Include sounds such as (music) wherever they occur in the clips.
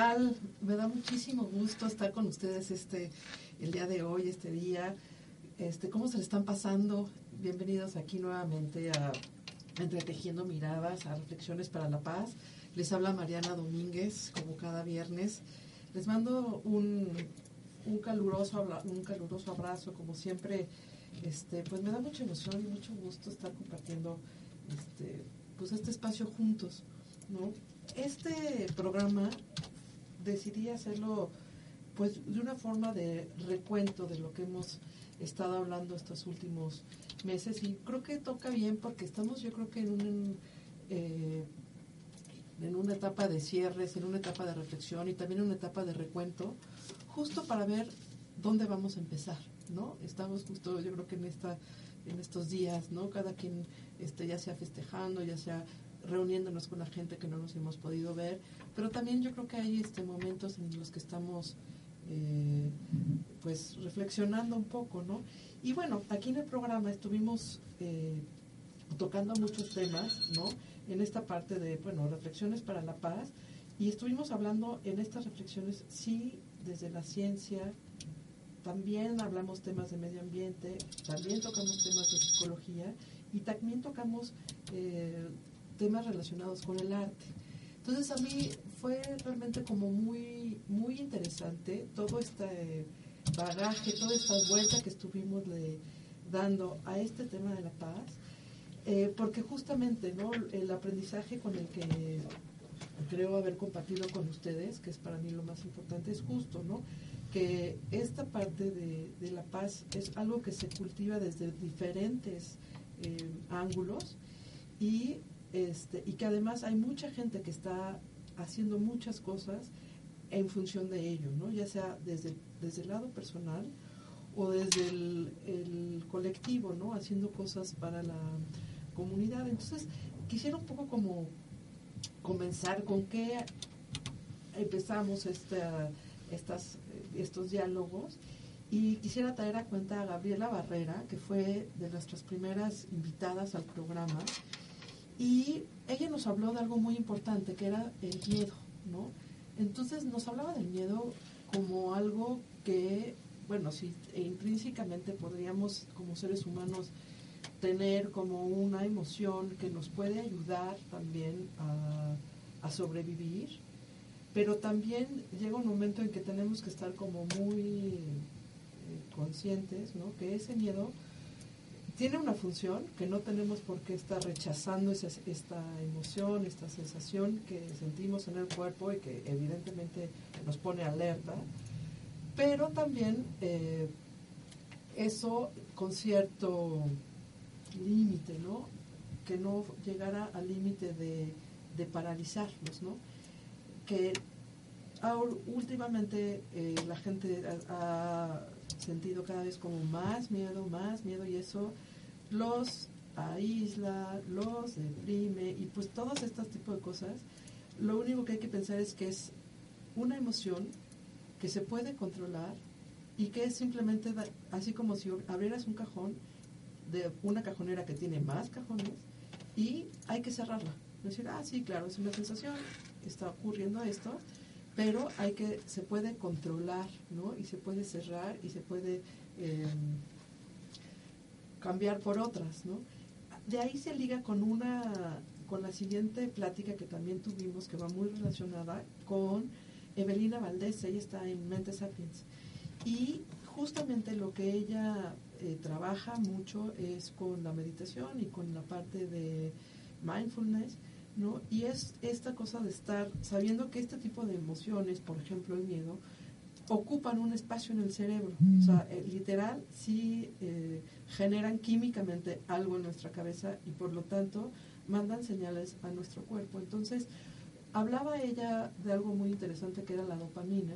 tal? Me da muchísimo gusto estar con ustedes este el día de hoy, este día. Este, ¿Cómo se le están pasando? Bienvenidos aquí nuevamente a Entretejiendo Miradas, a Reflexiones para la Paz. Les habla Mariana Domínguez, como cada viernes. Les mando un, un, caluroso, un caluroso abrazo, como siempre. Este, pues me da mucha emoción y mucho gusto estar compartiendo este, pues este espacio juntos. ¿no? Este programa decidí hacerlo pues de una forma de recuento de lo que hemos estado hablando estos últimos meses y creo que toca bien porque estamos yo creo que en un eh, en una etapa de cierres, en una etapa de reflexión y también en una etapa de recuento, justo para ver dónde vamos a empezar, ¿no? Estamos justo, yo creo que en esta, en estos días, ¿no? Cada quien este, ya sea festejando, ya sea reuniéndonos con la gente que no nos hemos podido ver, pero también yo creo que hay este momentos en los que estamos eh, pues reflexionando un poco, ¿no? Y bueno, aquí en el programa estuvimos eh, tocando muchos temas, ¿no? En esta parte de, bueno, reflexiones para la paz, y estuvimos hablando en estas reflexiones, sí, desde la ciencia, también hablamos temas de medio ambiente, también tocamos temas de psicología y también tocamos eh, temas relacionados con el arte. Entonces a mí fue realmente como muy, muy interesante todo este bagaje, toda esta vuelta que estuvimos dando a este tema de la paz, eh, porque justamente ¿no? el aprendizaje con el que creo haber compartido con ustedes, que es para mí lo más importante, es justo, ¿no? que esta parte de, la paz es algo que se cultiva desde diferentes eh, ángulos y este, y que además hay mucha gente que está haciendo muchas cosas en función de ello, ¿no? ya sea desde, desde el lado personal o desde el, colectivo, ¿no? haciendo cosas para la comunidad. Entonces, quisiera un poco como comenzar con qué empezamos esta, estas, estos diálogos y quisiera traer a cuenta a Gabriela Barrera, que fue de nuestras primeras invitadas al programa y ella nos habló de algo muy importante, que era el miedo, ¿no? Entonces nos hablaba del miedo como algo que, bueno, sí, intrínsecamente podríamos como seres humanos tener como una emoción que nos puede ayudar también a, a sobrevivir, pero también llega un momento en que tenemos que estar como muy eh, conscientes, ¿no? Que ese miedo tiene una función que no tenemos por qué estar rechazando esa, esta emoción, esta sensación que sentimos en el cuerpo y que evidentemente nos pone alerta, pero también eh, eso con cierto límite, ¿no? Que no llegara al límite de, paralizarnos, ¿no? Que últimamente eh, la gente ha sentido cada vez como más miedo, más miedo y eso los aísla, los deprime y pues todos estos tipos de cosas, lo único que hay que pensar es que es una emoción que se puede controlar y que es simplemente así como si abrieras un cajón de una cajonera que tiene más cajones y hay que cerrarla. Decir, ah, sí, claro, es una sensación, está ocurriendo esto, pero hay que, se puede controlar, ¿no? Y se puede cerrar y se puede... Em, cambiar por otras, ¿no? De ahí se liga con una, con la siguiente plática que también tuvimos, que va muy relacionada con Evelina Valdés, ella está en Mente Sapiens. Y justamente lo que ella eh, trabaja mucho es con la meditación y con la parte de mindfulness, ¿no? Y es esta cosa de estar sabiendo que este tipo de emociones, por ejemplo el miedo, ocupan un espacio en el cerebro. O sea, eh, literal, sí eh, generan químicamente algo en nuestra cabeza y por lo tanto mandan señales a nuestro cuerpo. Entonces, hablaba ella de algo muy interesante que era la dopamina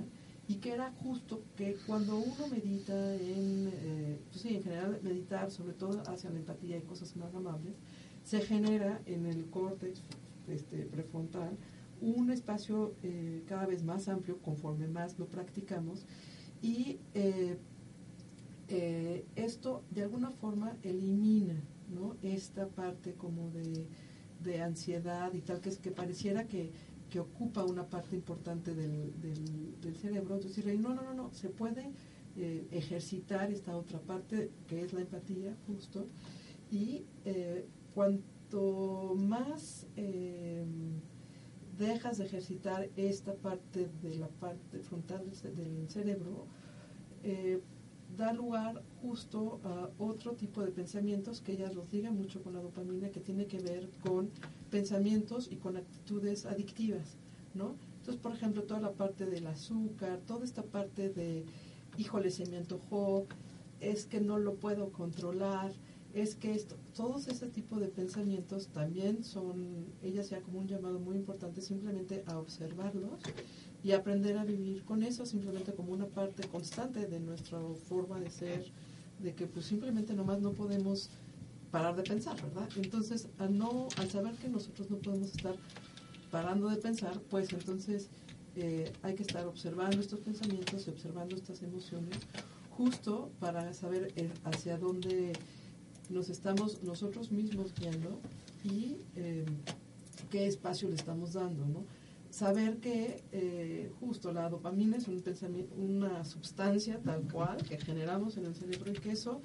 y que era justo que cuando uno medita en, eh, pues sí, en general meditar, sobre todo hacia la empatía y cosas más amables, se genera en el córtex este, prefrontal un espacio eh, cada vez más amplio conforme más lo practicamos y eh, eh, esto de alguna forma elimina ¿no? esta parte como de, ansiedad y tal que es que pareciera que, que ocupa una parte importante del, del, cerebro. Entonces, no, no, no, no, se puede ejercitar esta otra parte que es la empatía, justo. Y eh, cuanto más eh, dejas de ejercitar esta parte de la parte frontal del, cerebro, da lugar justo a otro tipo de pensamientos que ellas los ligan mucho con la dopamina, que tiene que ver con pensamientos y con actitudes adictivas, ¿no? Entonces, por ejemplo, toda la parte del azúcar, toda esta parte de, híjole, se me antojó, es que no lo puedo controlar, es que esto, todos ese tipo de pensamientos también son, ella sea como un llamado muy importante simplemente a observarlos y aprender a vivir con eso simplemente como una parte constante de nuestra forma de ser, de que pues simplemente nomás no podemos parar de pensar, ¿verdad? Entonces, al, no, al saber que nosotros no podemos estar parando de pensar, pues entonces eh, hay que estar observando estos pensamientos y observando estas emociones justo para saber hacia dónde nos estamos nosotros mismos guiando y eh, qué espacio le estamos dando, ¿no? saber que eh, justo la dopamina es un pensamiento, una sustancia tal cual que generamos en el cerebro y que eso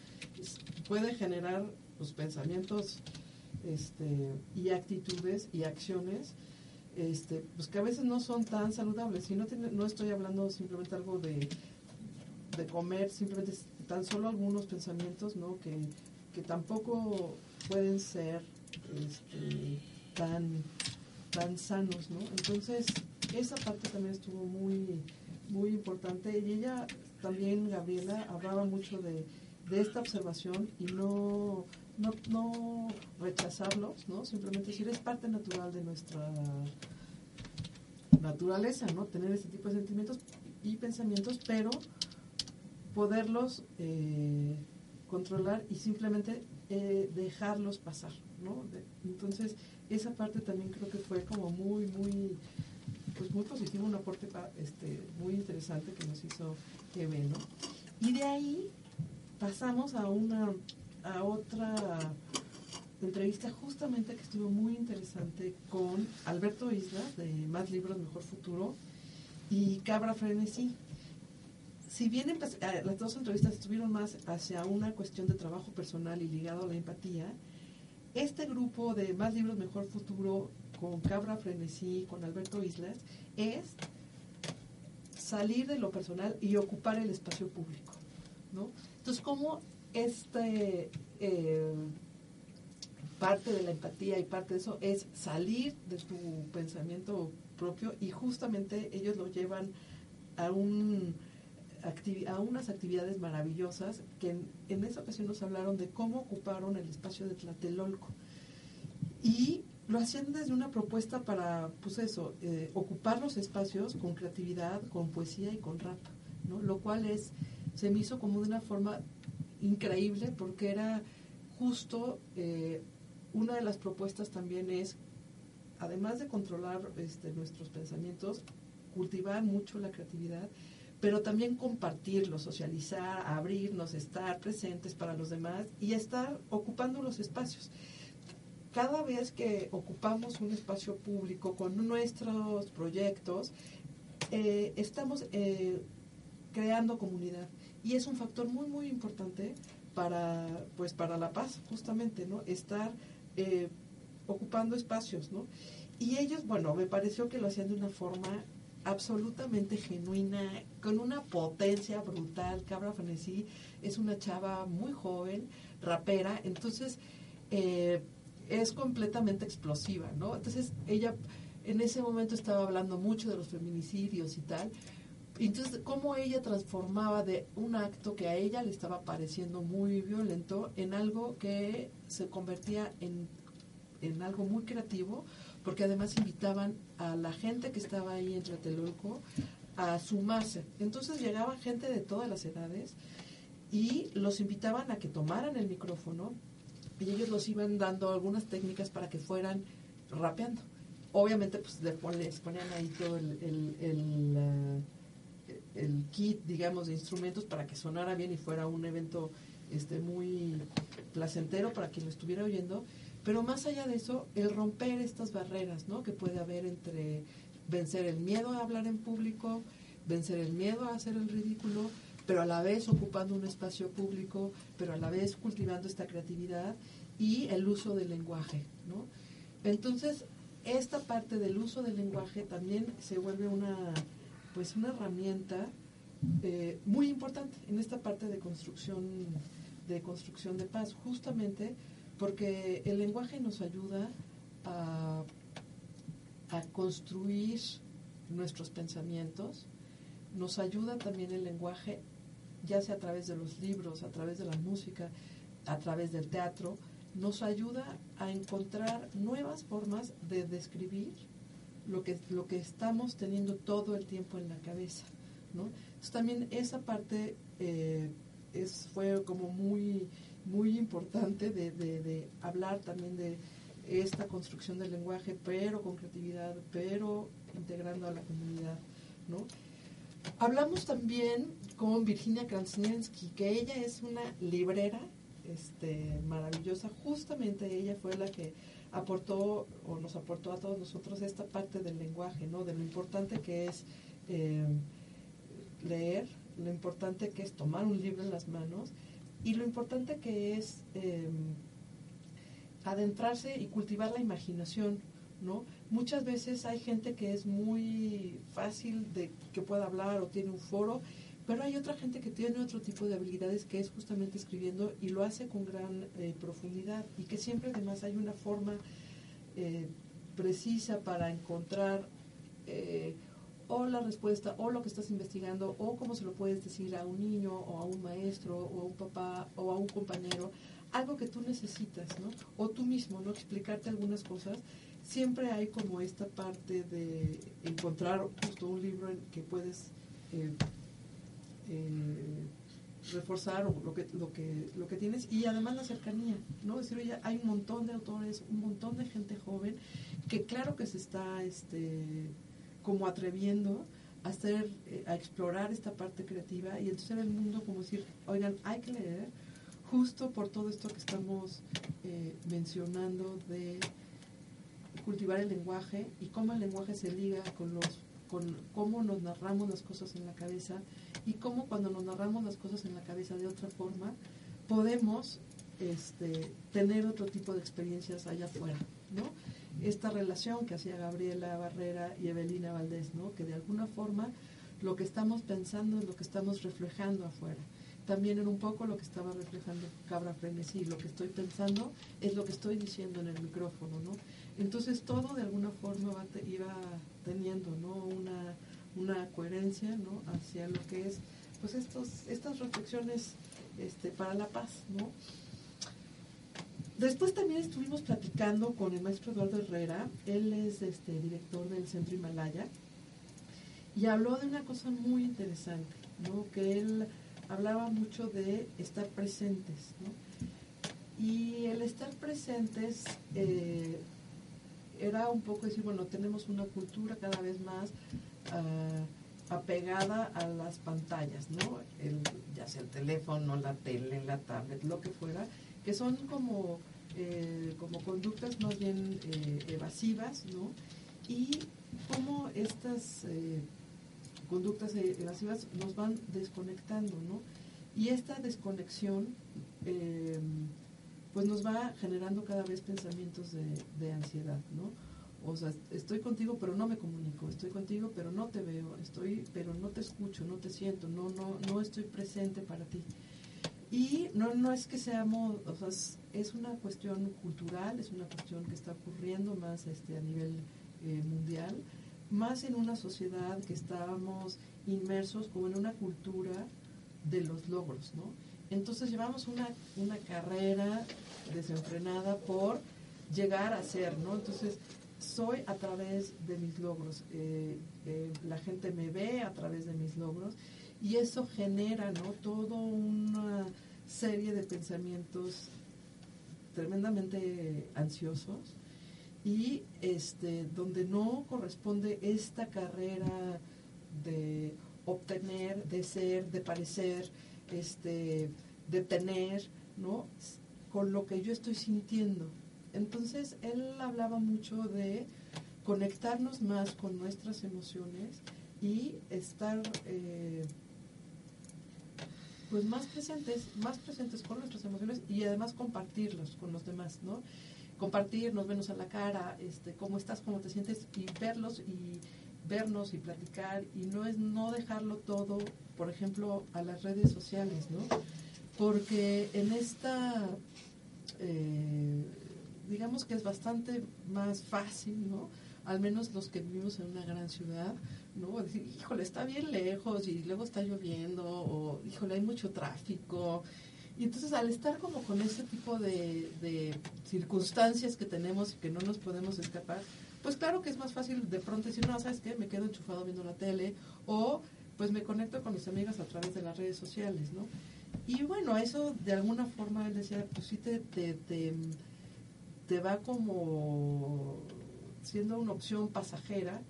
puede generar los pues, pensamientos este, y actitudes y acciones este, pues que a veces no son tan saludables. Y no, no estoy hablando simplemente algo de, de comer, simplemente tan solo algunos pensamientos ¿no? que, tampoco pueden ser este, tan tan sanos, ¿no? Entonces, esa parte también estuvo muy, muy importante. Y ella también, Gabriela, hablaba mucho de, esta observación y no, no, rechazarlos, ¿no? Simplemente decir, es parte natural de nuestra naturaleza, ¿no? Tener este tipo de sentimientos y pensamientos, pero poderlos eh, controlar y simplemente eh, dejarlos pasar, ¿no? entonces, esa parte también creo que fue como muy, muy, pues muy positivo, un aporte este, muy interesante que nos hizo Eve, ¿no? Y de ahí pasamos a una, a otra entrevista justamente que estuvo muy interesante con Alberto Isla de Más Libros, Mejor Futuro y Cabra Frenesí. Si bien eh, las dos entrevistas estuvieron más hacia una cuestión de trabajo personal y ligado a la empatía, este grupo de Más Libros, Mejor Futuro, con Cabra Frenesí, con Alberto Islas, es salir de lo personal y ocupar el espacio público. ¿no? Entonces, ¿cómo este, eh, parte de la empatía y parte de eso es salir de tu pensamiento propio y justamente ellos lo llevan a un a unas actividades maravillosas que en, esa ocasión nos hablaron de cómo ocuparon el espacio de Tlatelolco. Y lo hacían desde una propuesta para, pues eso, eh, ocupar los espacios con creatividad, con poesía y con rap, ¿no? Lo cual es, se me hizo como de una forma increíble porque era justo, eh, una de las propuestas también es, además de controlar este, nuestros pensamientos, cultivar mucho la creatividad pero también compartirlo, socializar, abrirnos, estar presentes para los demás y estar ocupando los espacios. Cada vez que ocupamos un espacio público con nuestros proyectos, eh, estamos eh, creando comunidad. Y es un factor muy muy importante para pues para la paz justamente no estar eh, ocupando espacios no y ellos bueno me pareció que lo hacían de una forma absolutamente genuina, con una potencia brutal. Cabra Frenesí es una chava muy joven, rapera, entonces eh, es completamente explosiva, ¿no? Entonces ella en ese momento estaba hablando mucho de los feminicidios y tal. Entonces, cómo ella transformaba de un acto que a ella le estaba pareciendo muy violento en algo que se convertía en, en algo muy creativo, porque además invitaban a la gente que estaba ahí en Tlatelolco a sumarse. Entonces llegaba gente de todas las edades y los invitaban a que tomaran el micrófono y ellos los iban dando algunas técnicas para que fueran rapeando. Obviamente pues les ponían ahí todo el, el, eh, el, kit, digamos, de instrumentos para que sonara bien y fuera un evento este muy placentero para quien lo estuviera oyendo pero más allá de eso, el romper estas barreras ¿no? que puede haber entre vencer el miedo a hablar en público, vencer el miedo a hacer el ridículo, pero a la vez ocupando un espacio público, pero a la vez cultivando esta creatividad y el uso del lenguaje, ¿no? Entonces, esta parte del uso del lenguaje también se vuelve una, pues una herramienta eh, muy importante en esta parte de construcción, de construcción de paz, justamente porque el lenguaje nos ayuda a, a construir nuestros pensamientos, nos ayuda también el lenguaje, ya sea a través de los libros, a través de la música, a través del teatro, nos ayuda a encontrar nuevas formas de describir lo que, lo que estamos teniendo todo el tiempo en la cabeza. ¿no? También esa parte eh, es, fue como muy, muy importante de, de, hablar también de esta construcción del lenguaje, pero con creatividad, pero integrando a la comunidad. ¿no? Hablamos también con Virginia Kransniewski, que ella es una librera este, maravillosa. Justamente ella fue la que aportó o nos aportó a todos nosotros esta parte del lenguaje, ¿no? De lo importante que es eh, leer, lo importante que es tomar un libro en las manos y lo importante que es eh, adentrarse y cultivar la imaginación, ¿no? Muchas veces hay gente que es muy fácil de que pueda hablar o tiene un foro pero hay otra gente que tiene otro tipo de habilidades que es justamente escribiendo y lo hace con gran eh, profundidad y que siempre además hay una forma eh, precisa para encontrar eh, o la respuesta o lo que estás investigando o cómo se lo puedes decir a un niño o a un maestro o a un papá o a un compañero, algo que tú necesitas, ¿no? O tú mismo, ¿no? Explicarte algunas cosas. Siempre hay como esta parte de encontrar justo un libro en que puedes eh, reforzar lo que, lo, que, lo que tienes y además la cercanía, ¿no? decir, oye, hay un montón de autores, un montón de gente joven que claro que se está este, como atreviendo a hacer, eh, a explorar esta parte creativa y entonces el mundo como decir, oigan, hay que leer justo por todo esto que estamos eh, mencionando de cultivar el lenguaje y cómo el lenguaje se liga con los con cómo nos narramos las cosas en la cabeza y cómo cuando nos narramos las cosas en la cabeza de otra forma, podemos este, tener otro tipo de experiencias allá afuera, ¿no? Esta relación que hacía Gabriela Barrera y Evelina Valdés, ¿no? Que de alguna forma lo que estamos pensando es lo que estamos reflejando afuera. También en un poco lo que estaba reflejando Cabra Frenesí, lo que estoy pensando es lo que estoy diciendo en el micrófono, ¿no? Entonces todo de alguna forma va, iba teniendo, ¿no? Una una coherencia ¿no? hacia lo que es pues estos, estas reflexiones este, para la paz. ¿no? Después también estuvimos platicando con el maestro Eduardo Herrera, él es este, director del Centro Himalaya, y habló de una cosa muy interesante, ¿no? que él hablaba mucho de estar presentes. Y el estar presentes eh, era un poco decir, bueno, tenemos una cultura cada vez más apegada a las pantallas, ¿no? Ya sea el teléfono, la tele, la tablet, lo que fuera, que son como, eh, como conductas más bien eh, evasivas, ¿no? Y cómo estas eh, conductas evasivas nos van desconectando, ¿no? Y esta desconexión pues nos va generando cada vez pensamientos de, de ansiedad, ¿no? O sea, estoy contigo pero no me comunico, estoy contigo pero no te veo, estoy pero no te escucho, no te siento, no no no estoy presente para ti. Y no no es que seamos, o sea, es una cuestión cultural, es una cuestión que está ocurriendo más este a nivel eh, mundial, más en una sociedad que estábamos inmersos como en una cultura de los logros, ¿no? Entonces llevamos una, una carrera desenfrenada por llegar a ser, ¿no? Entonces soy a través de mis logros. Eh, eh, la gente me ve a través de mis logros y eso genera ¿no? toda una serie de pensamientos tremendamente ansiosos y este donde no corresponde esta carrera de obtener, de ser, de parecer, este, de tener, ¿no? con lo que yo estoy sintiendo. Entonces, él hablaba mucho de conectarnos más con nuestras emociones y estar eh, pues más presentes, más presentes con nuestras emociones y además compartirlas con los demás, ¿no? Compartirnos, vernos a la cara, este, cómo estás, cómo te sientes y verlos y vernos y platicar y no es no dejarlo todo, por ejemplo, a las redes sociales, ¿no? Porque en esta, eh, digamos que es bastante más fácil, ¿no? Al menos los que vivimos en una gran ciudad, ¿no? Decir, híjole, está bien lejos y luego está lloviendo, o híjole, hay mucho tráfico. Y entonces al estar como con ese tipo de, circunstancias que tenemos y que no nos podemos escapar, pues claro que es más fácil de pronto decir, no, ¿sabes qué? Me quedo enchufado viendo la tele o pues me conecto con mis amigas a través de las redes sociales, ¿no? Y bueno, eso de alguna forma él decía, pues sí te, te, te, te va como siendo una opción pasajera,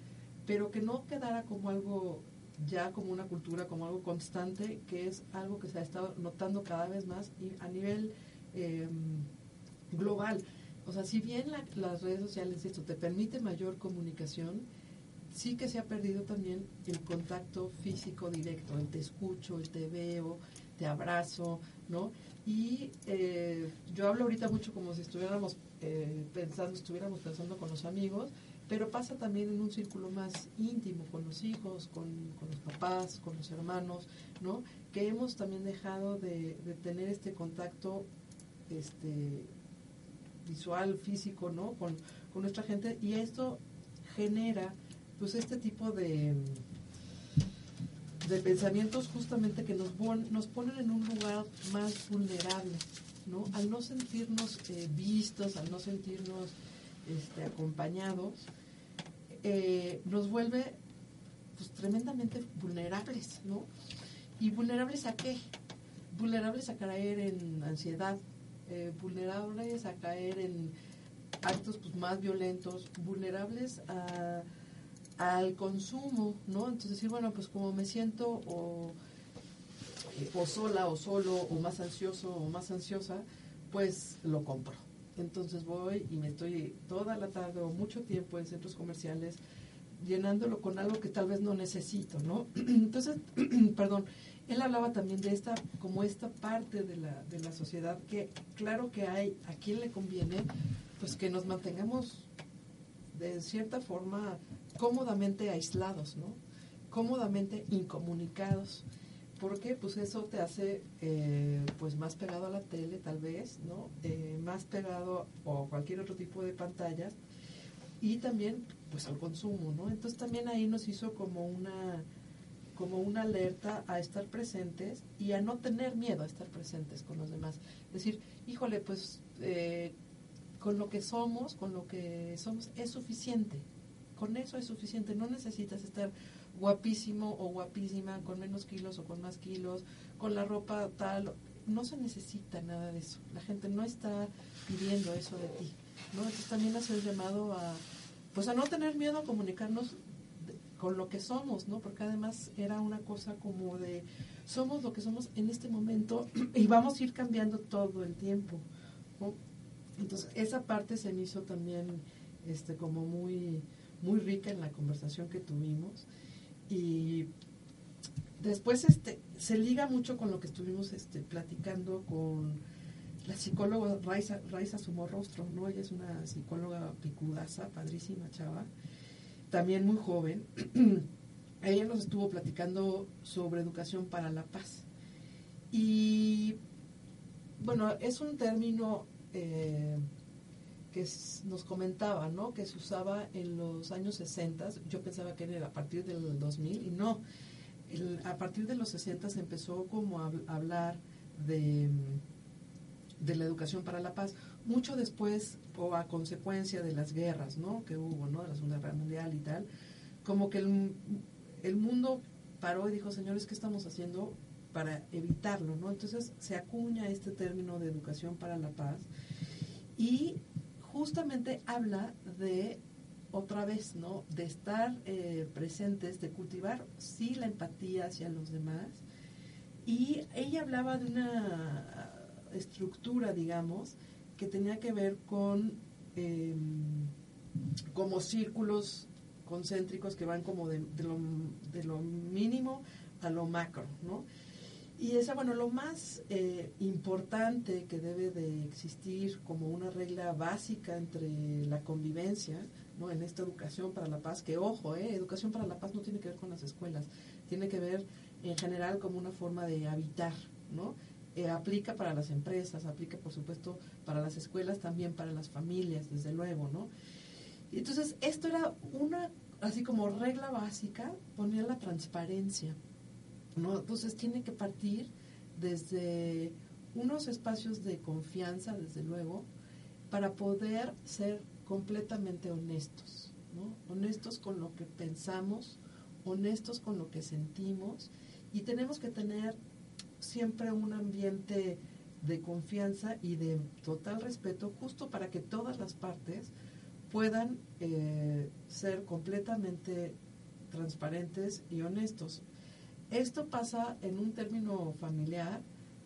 pero que no quedara como algo ya como una cultura, como algo constante, que es algo que se ha estado notando cada vez más y a nivel eh, global. O sea, si bien las redes sociales, esto te permite mayor comunicación, sí que se ha perdido también el contacto físico directo, el te escucho, el te veo, te abrazo, ¿no? Y eh, yo hablo ahorita mucho como si estuviéramos eh, pensando, estuviéramos pensando con los amigos, pero pasa también en un círculo más íntimo, con los hijos, con, con los papás, con los hermanos, ¿no? Que hemos también dejado de, tener este contacto este, visual, físico, ¿no? Con, con nuestra gente y esto genera pues este tipo de de pensamientos justamente que nos, nos ponen en un lugar más vulnerable, ¿no? Al no sentirnos eh, vistos, al no sentirnos este, acompañados, eh, nos vuelve pues, tremendamente vulnerables, ¿no? ¿Y vulnerables a qué? Vulnerables a caer en ansiedad, eh, vulnerables a caer en actos pues, más violentos, vulnerables a, al consumo, ¿no? Entonces decir, bueno, pues como me siento o, o sola o solo o más ansioso o más ansiosa, pues lo compro. Entonces voy y me estoy toda la tarde o mucho tiempo en centros comerciales llenándolo con algo que tal vez no necesito, ¿no? (clears throat) Entonces, (clears throat) perdón, él hablaba también de esta, como esta parte de la, de la sociedad que claro que hay, a quien le conviene, pues que nos mantengamos de cierta forma cómodamente aislados, ¿no? Cómodamente incomunicados. Porque pues eso te hace eh, pues más pegado a la tele tal vez, ¿no? Eh, más pegado o cualquier otro tipo de pantallas y también pues al consumo, ¿no? Entonces también ahí nos hizo como una como una alerta a estar presentes y a no tener miedo a estar presentes con los demás. Decir, híjole, pues eh, con lo que somos, con lo que somos, es suficiente. Con eso es suficiente. No necesitas estar guapísimo o guapísima, con menos kilos o con más kilos, con la ropa tal. No se necesita nada de eso. La gente no está pidiendo eso de ti. ¿no? Entonces también hace el llamado a, pues a no tener miedo a comunicarnos con lo que somos, ¿no? Porque además era una cosa como de somos lo que somos en este momento (clears throat) y vamos a ir cambiando todo el tiempo. Entonces, esa parte se me hizo también este como muy muy rica en la conversación que tuvimos y después este se liga mucho con lo que estuvimos este platicando con la psicóloga Raiza, Raiza Sumorrostro, ¿no? Ella es una psicóloga picudaza, padrísima chava también muy joven, (clears throat) ella nos estuvo platicando sobre educación para la paz. Y bueno, es un término eh, que nos comentaba, ¿no? Que se usaba en los años 60, yo pensaba que era a partir del 2000 y no, a partir de los 60 se empezó como a, hablar de, de la educación para la paz mucho después o a consecuencia de las guerras, ¿no? Que hubo, ¿no? De la Segunda Guerra Mundial y tal, como que el, el mundo paró y dijo, señores, ¿qué estamos haciendo para evitarlo, ¿no? Entonces se acuña este término de educación para la paz y justamente habla de otra vez, ¿no? De estar eh, presentes, de cultivar, sí, la empatía hacia los demás. Y ella hablaba de una estructura, digamos, que tenía que ver con em, como círculos concéntricos que van como de, de, lo, de lo mínimo a lo macro, ¿no? Y esa, bueno, lo más eh, importante que debe de existir como una regla básica entre la convivencia, ¿no? En esta educación para la paz, que ojo, eh, educación para la paz no tiene que ver con las escuelas, tiene que ver en general como una forma de habitar, ¿no? Eh, aplica para las empresas, aplica por supuesto para las escuelas, también para las familias, desde luego, ¿no? Entonces, esto era una, así como regla básica, poner la transparencia entonces tiene que partir desde unos espacios de confianza, desde luego, para poder ser completamente honestos, Honestos con lo que pensamos, honestos con lo que sentimos y tenemos que tener siempre un ambiente de confianza y de total respeto justo para que todas las partes puedan eh, ser completamente transparentes y honestos. Esto pasa en un término familiar,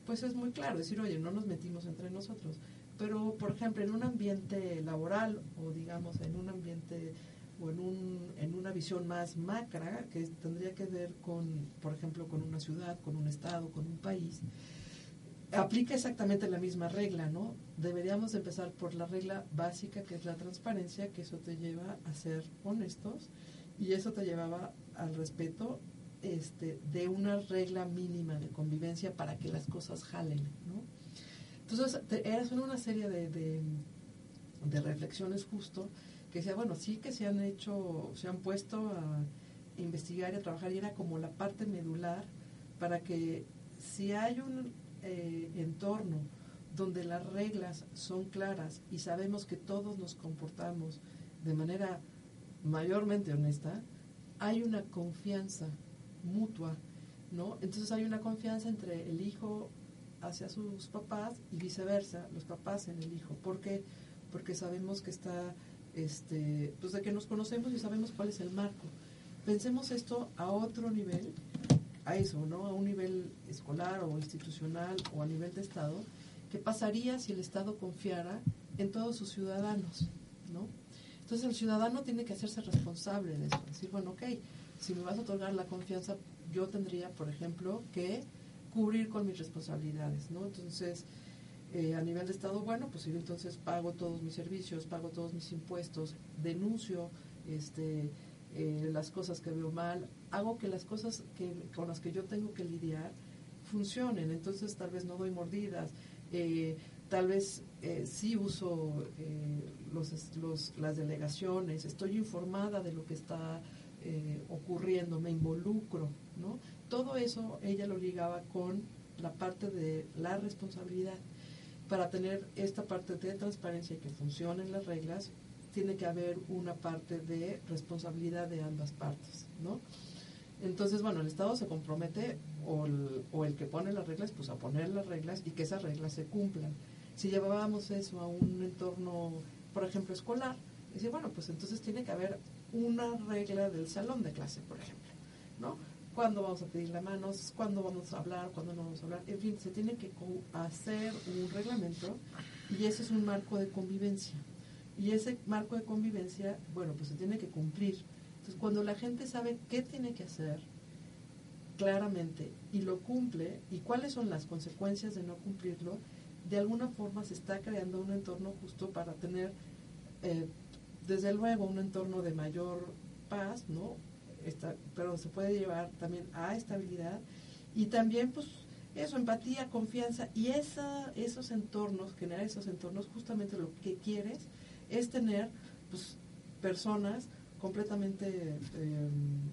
pues es muy claro, decir, oye, no nos metimos entre nosotros. Pero, por ejemplo, en un ambiente laboral o digamos en un ambiente o en, un, en una visión más macra, que tendría que ver con, por ejemplo, con una ciudad, con un estado, con un país, aplica exactamente la misma regla, ¿no? Deberíamos empezar por la regla básica, que es la transparencia, que eso te lleva a ser honestos y eso te llevaba al respeto este, de una regla mínima de convivencia para que las cosas jalen. Entonces, era solo una serie de, de, reflexiones justo que decía, bueno, sí que se han hecho, se han puesto a investigar y a trabajar y era como la parte medular para que si hay un eh, entorno donde las reglas son claras y sabemos que todos nos comportamos de manera mayormente honesta, hay una confianza mutua, ¿no? Entonces hay una confianza entre el hijo hacia sus papás y viceversa, los papás en el hijo. ¿Por qué? Porque sabemos que está, este, pues de que nos conocemos y sabemos cuál es el marco. Pensemos esto a otro nivel, a eso, ¿no? A un nivel escolar o institucional o a nivel de Estado. ¿Qué pasaría si el Estado confiara en todos sus ciudadanos, ¿no? Entonces el ciudadano tiene que hacerse responsable de eso, decir, bueno, ok, si me vas a otorgar la confianza, yo tendría, por ejemplo, que cubrir con mis responsabilidades, ¿no? Entonces, eh, a nivel de Estado, bueno, pues yo entonces pago todos mis servicios, pago todos mis impuestos, denuncio este, eh, las cosas que veo mal, hago que las cosas que, con las que yo tengo que lidiar funcionen, entonces tal vez no doy mordidas, eh, tal vez sí uso los, los, las delegaciones, estoy informada de lo que está eh, ocurriendo, me involucro, ¿no? Todo eso ella lo ligaba con la parte de la responsabilidad. Para tener esta parte de transparencia y que funcionen las reglas, tiene que haber una parte de responsabilidad de ambas partes, ¿no? Entonces, bueno, el Estado se compromete, o el, o el, que pone las reglas, pues a poner las reglas y que esas reglas se cumplan. Si llevábamos eso a un entorno, por ejemplo, escolar, dice, bueno, pues entonces tiene que haber una regla del salón de clase, por ejemplo, ¿no? ¿Cuándo vamos a pedir la mano? ¿Cuándo vamos a hablar? ¿Cuándo no vamos a hablar? En fin, se tiene que hacer un reglamento y ese es un marco de convivencia. Y ese marco de convivencia, bueno, pues se tiene que cumplir. Entonces, cuando la gente sabe qué tiene que hacer claramente y lo cumple y cuáles son las consecuencias de no cumplirlo, de alguna forma se está creando un entorno justo para tener eh, desde luego un entorno de mayor paz, ¿no? pero se puede llevar también a estabilidad y también pues eso, empatía, confianza y esa, esos entornos, generar esos entornos, justamente lo que quieres es tener pues personas completamente em,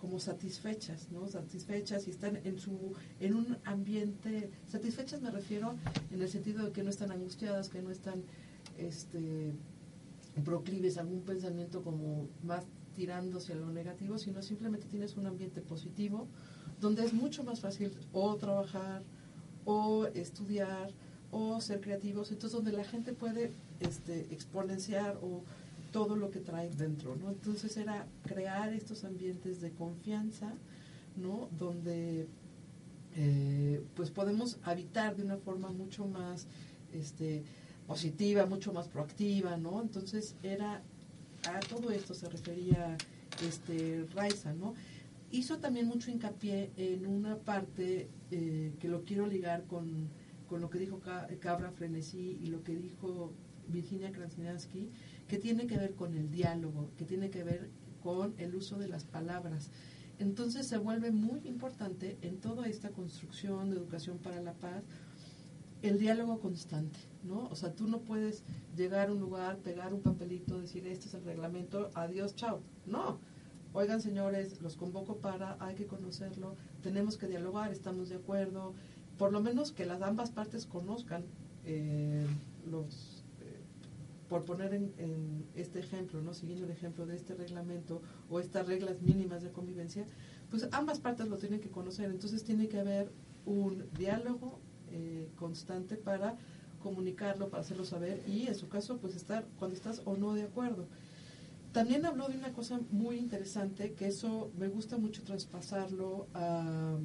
como satisfechas, ¿no? Satisfechas y están en su en un ambiente satisfechas me refiero en el sentido de que no están angustiadas, que no están este proclives algún pensamiento como más tirándose a lo negativo, sino simplemente tienes un ambiente positivo donde es mucho más fácil o trabajar o estudiar o ser creativos, entonces donde la gente puede este, exponenciar o todo lo que trae dentro, ¿no? Entonces era crear estos ambientes de confianza, ¿no? Donde eh, pues podemos habitar de una forma mucho más este, positiva, mucho más proactiva, ¿no? Entonces era a todo esto se refería este Raiza, ¿no? Hizo también mucho hincapié en una parte eh, que lo quiero ligar con, con lo que dijo Cabra Frenesí y lo que dijo Virginia Krasnyansky, que tiene que ver con el diálogo, que tiene que ver con el uso de las palabras. Entonces se vuelve muy importante en toda esta construcción de educación para la paz el diálogo constante, ¿no? O sea, tú no puedes llegar a un lugar, pegar un papelito, decir, este es el reglamento, adiós, chao. No. Oigan, señores, los convoco para, hay que conocerlo, tenemos que dialogar, estamos de acuerdo, por lo menos que las ambas partes conozcan eh, los por poner en, este ejemplo, no siguiendo el ejemplo de este reglamento o estas reglas mínimas de convivencia, pues ambas partes lo tienen que conocer. Entonces tiene que haber un diálogo eh, constante para comunicarlo, para hacerlo saber y en su caso, pues estar cuando estás o no de acuerdo. También habló de una cosa muy interesante, que eso me gusta mucho traspasarlo a,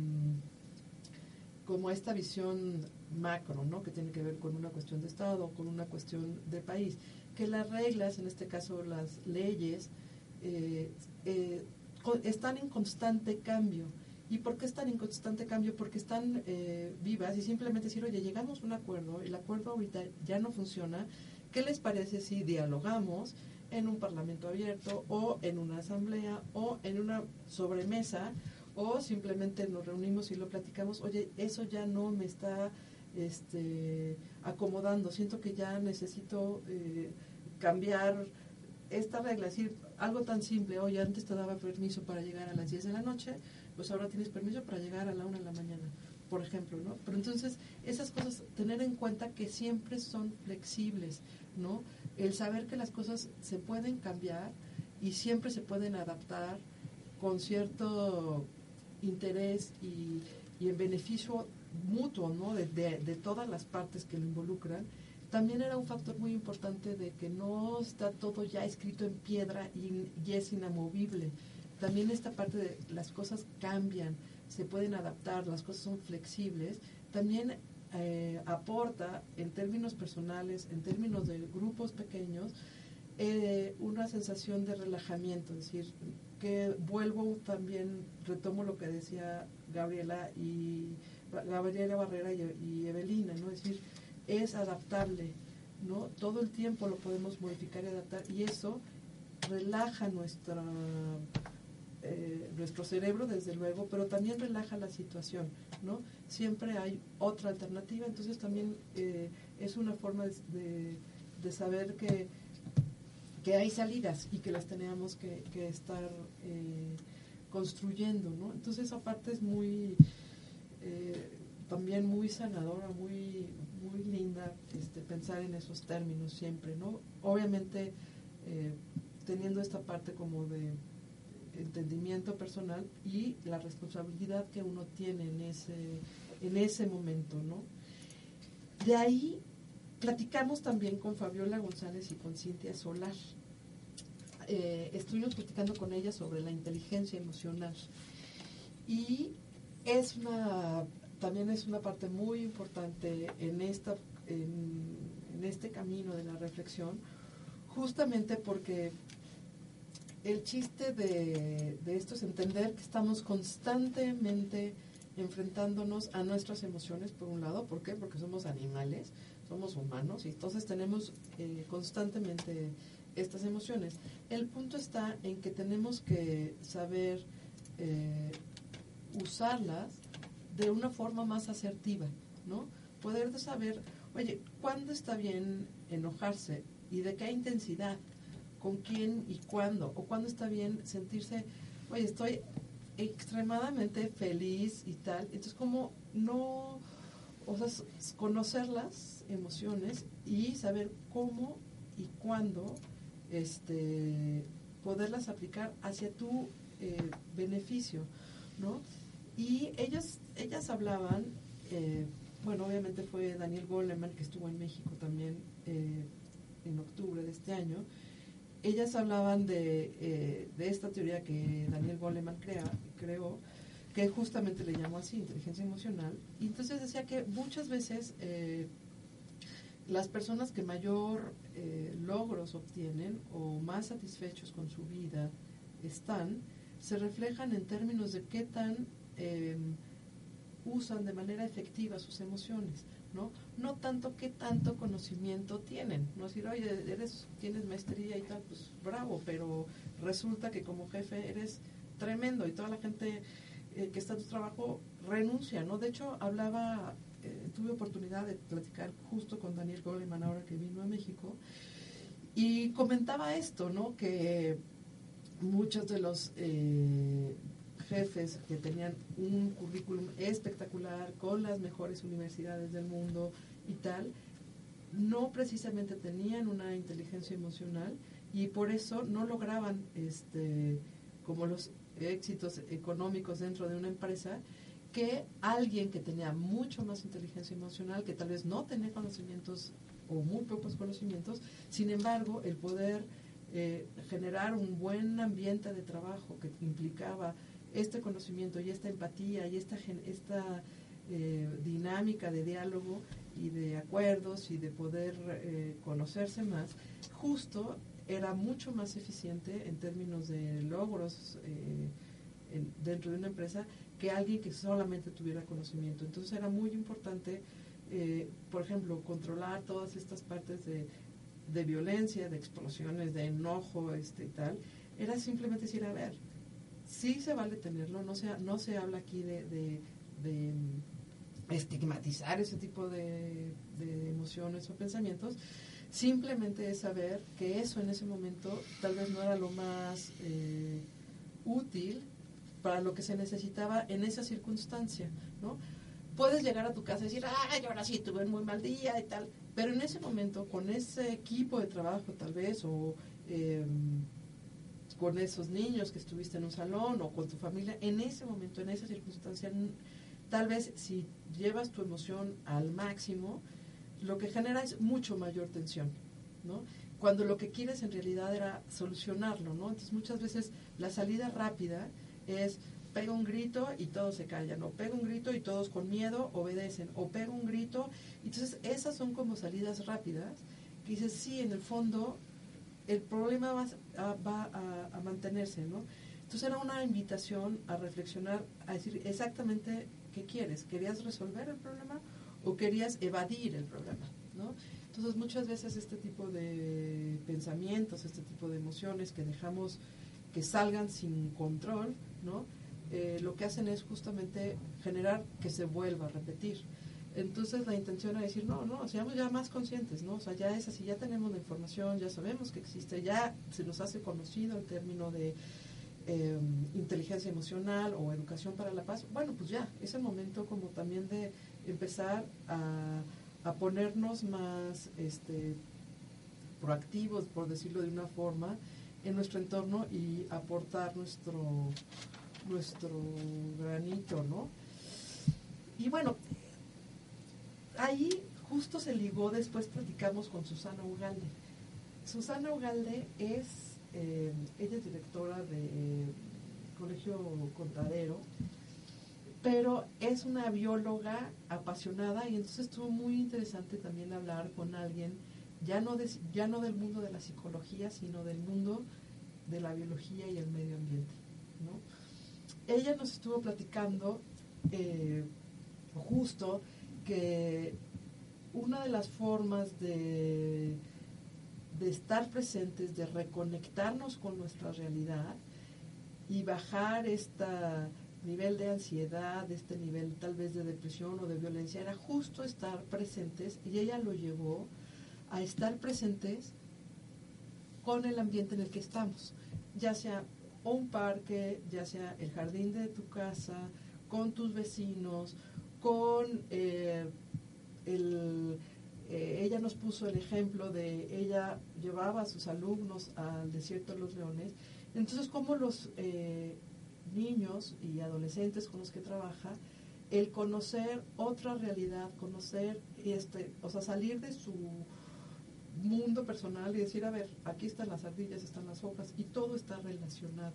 como a esta visión macro, ¿no? que tiene que ver con una cuestión de Estado, con una cuestión de país, que las reglas, en este caso las leyes, eh, eh, están en constante cambio. ¿Y por qué están en constante cambio? Porque están eh, vivas y simplemente decir, oye, llegamos a un acuerdo, el acuerdo ahorita ya no funciona, ¿qué les parece si dialogamos en un parlamento abierto o en una asamblea o en una sobremesa o simplemente nos reunimos y lo platicamos, oye, eso ya no me está este, acomodando, siento que ya necesito eh, cambiar esta regla, es decir, algo tan simple, oye, antes te daba permiso para llegar a las 10 de la noche, pues ahora tienes permiso para llegar a la 1 de la mañana, por ejemplo, ¿no? Pero entonces, esas cosas, tener en cuenta que siempre son flexibles, ¿no? El saber que las cosas se pueden cambiar y siempre se pueden adaptar con cierto interés y, y en beneficio mutuo, ¿no? De, todas las partes que lo involucran, también era un factor muy importante de que no está todo ya escrito en piedra y, es inamovible. También esta parte de las cosas cambian, se pueden adaptar, las cosas son flexibles. También eh, aporta en términos personales, en términos de grupos pequeños, eh, una sensación de relajamiento, es decir, que vuelvo también, retomo lo que decía Gabriela y Gabriela Barrera y, Evelina, ¿no? Es decir, es adaptable, ¿no? Todo el tiempo lo podemos modificar y adaptar y eso relaja nuestra, eh, nuestro cerebro, desde luego, pero también relaja la situación, ¿no? Siempre hay otra alternativa, entonces también eh, es una forma de, saber que, que hay salidas y que las tenemos que, estar eh, construyendo, ¿no? Entonces, aparte es muy también muy sanadora, muy, muy linda este, pensar en esos términos siempre, ¿no? Obviamente teniendo esta parte como de entendimiento personal y la responsabilidad que uno tiene en ese, en ese momento, ¿no? De ahí platicamos también con Fabiola González y con Cintia Solar. Eh, estuvimos platicando con ella sobre la inteligencia emocional. Y es una también es una parte muy importante en esta en, este camino de la reflexión justamente porque el chiste de, esto es entender que estamos constantemente enfrentándonos a nuestras emociones, por un lado, ¿por qué? Porque somos animales, somos humanos y entonces tenemos eh, constantemente estas emociones. El punto está en que tenemos que saber eh, usarlas de una forma más asertiva, ¿no? Poder saber, oye, ¿cuándo está bien enojarse y de qué intensidad? ¿Con quién y cuándo? ¿O cuándo está bien sentirse, oye, estoy extremadamente feliz y tal? Entonces, como no, o sea, conocer las emociones y saber cómo y cuándo este, poderlas aplicar hacia tu eh, beneficio, ¿no? Y ellos, ellas hablaban, eh, bueno, obviamente fue Daniel Goleman, que estuvo en México también eh, en octubre de este año. Ellas hablaban de, eh, de esta teoría que Daniel Goleman creó, que justamente le llamó así, inteligencia emocional. Y entonces decía que muchas veces las personas que mayor eh, logros obtienen o más satisfechos con su vida están, se reflejan en términos de qué tan usan de manera efectiva sus emociones, ¿no? No tanto qué tanto conocimiento tienen, no decir, oye, eres, tienes maestría y tal, pues bravo, pero resulta que como jefe eres tremendo y toda la gente eh, que está en tu trabajo renuncia, ¿no? De hecho, hablaba, eh, tuve oportunidad de platicar justo con Daniel Goleman ahora que vino a México y comentaba esto, ¿no? Que muchos de los eh, jefes que tenían un currículum espectacular con las mejores universidades del mundo y tal, no precisamente tenían una inteligencia emocional y por eso no lograban este como los éxitos económicos dentro de una empresa que alguien que tenía mucho más inteligencia emocional, que tal vez no tenía conocimientos o muy pocos conocimientos, sin embargo, el poder eh, generar un buen ambiente de trabajo que implicaba este conocimiento y esta empatía y esta, esta eh, dinámica de diálogo y de acuerdos y de poder eh, conocerse más, justo era mucho más eficiente en términos de logros eh, dentro de una empresa que alguien que solamente tuviera conocimiento. Entonces era muy importante, por ejemplo, controlar todas estas partes de, de, violencia, de explosiones, de enojo este, y tal. Era simplemente decir, a ver, sí se vale tenerlo, no se, no se habla aquí de, estigmatizar ese tipo de, emociones o pensamientos, simplemente es saber que eso en ese momento tal vez no era lo más eh, útil para lo que se necesitaba en esa circunstancia, ¿no? Puedes llegar a tu casa y decir, ay, ahora sí tuve un muy mal día y tal, pero en ese momento, con ese equipo de trabajo tal vez, o... Eh, con esos niños que estuviste en un salón o con tu familia, en ese momento, en esa circunstancia, tal vez si llevas tu emoción al máximo, lo que genera es mucho mayor tensión, ¿no? Cuando lo que quieres en realidad era solucionarlo, ¿no? Entonces muchas veces la salida rápida es pega un grito y todos se callan, o pega un grito y todos con miedo obedecen, o pega un grito. Entonces esas son como salidas rápidas que dices, sí, en el fondo el problema va, a, mantenerse, ¿no? Entonces era una invitación a reflexionar, a decir exactamente qué quieres. ¿Querías resolver el problema o querías evadir el problema, ¿no? Entonces muchas veces este tipo de pensamientos, este tipo de emociones que dejamos que salgan sin control, ¿no? Eh, lo que hacen es justamente generar que se vuelva a repetir. Entonces la intención es decir, no, no, seamos ya más conscientes, ¿no? O sea, ya es así, ya tenemos la información, ya sabemos que existe, ya se nos hace conocido el término de em, inteligencia emocional o educación para la paz. Bueno, pues ya, es el momento como también de empezar a, ponernos más este, proactivos, por decirlo de una forma, en nuestro entorno y aportar nuestro, nuestro granito, ¿no? Y bueno, ahí justo se ligó, después platicamos con Susana Ugalde. Susana Ugalde es, eh, ella es directora de Colegio Contadero, pero es una bióloga apasionada y entonces estuvo muy interesante también hablar con alguien, ya no, ya no del mundo de la psicología, sino del mundo de la biología y el medio ambiente. Ella nos estuvo platicando eh, justo que una de las formas de, de estar presentes, de reconectarnos con nuestra realidad y bajar este nivel de ansiedad, este nivel tal vez de depresión o de violencia, era justo estar presentes y ella lo llevó a estar presentes con el ambiente en el que estamos, ya sea un parque, ya sea el jardín de tu casa, con tus vecinos, con eh, el, eh, ella nos puso el ejemplo de ella llevaba a sus alumnos al desierto de los leones, entonces como los eh, niños y adolescentes con los que trabaja, el conocer otra realidad, conocer este, o sea, salir de su mundo personal y decir, a ver, aquí están las ardillas, están las hojas, y todo está relacionado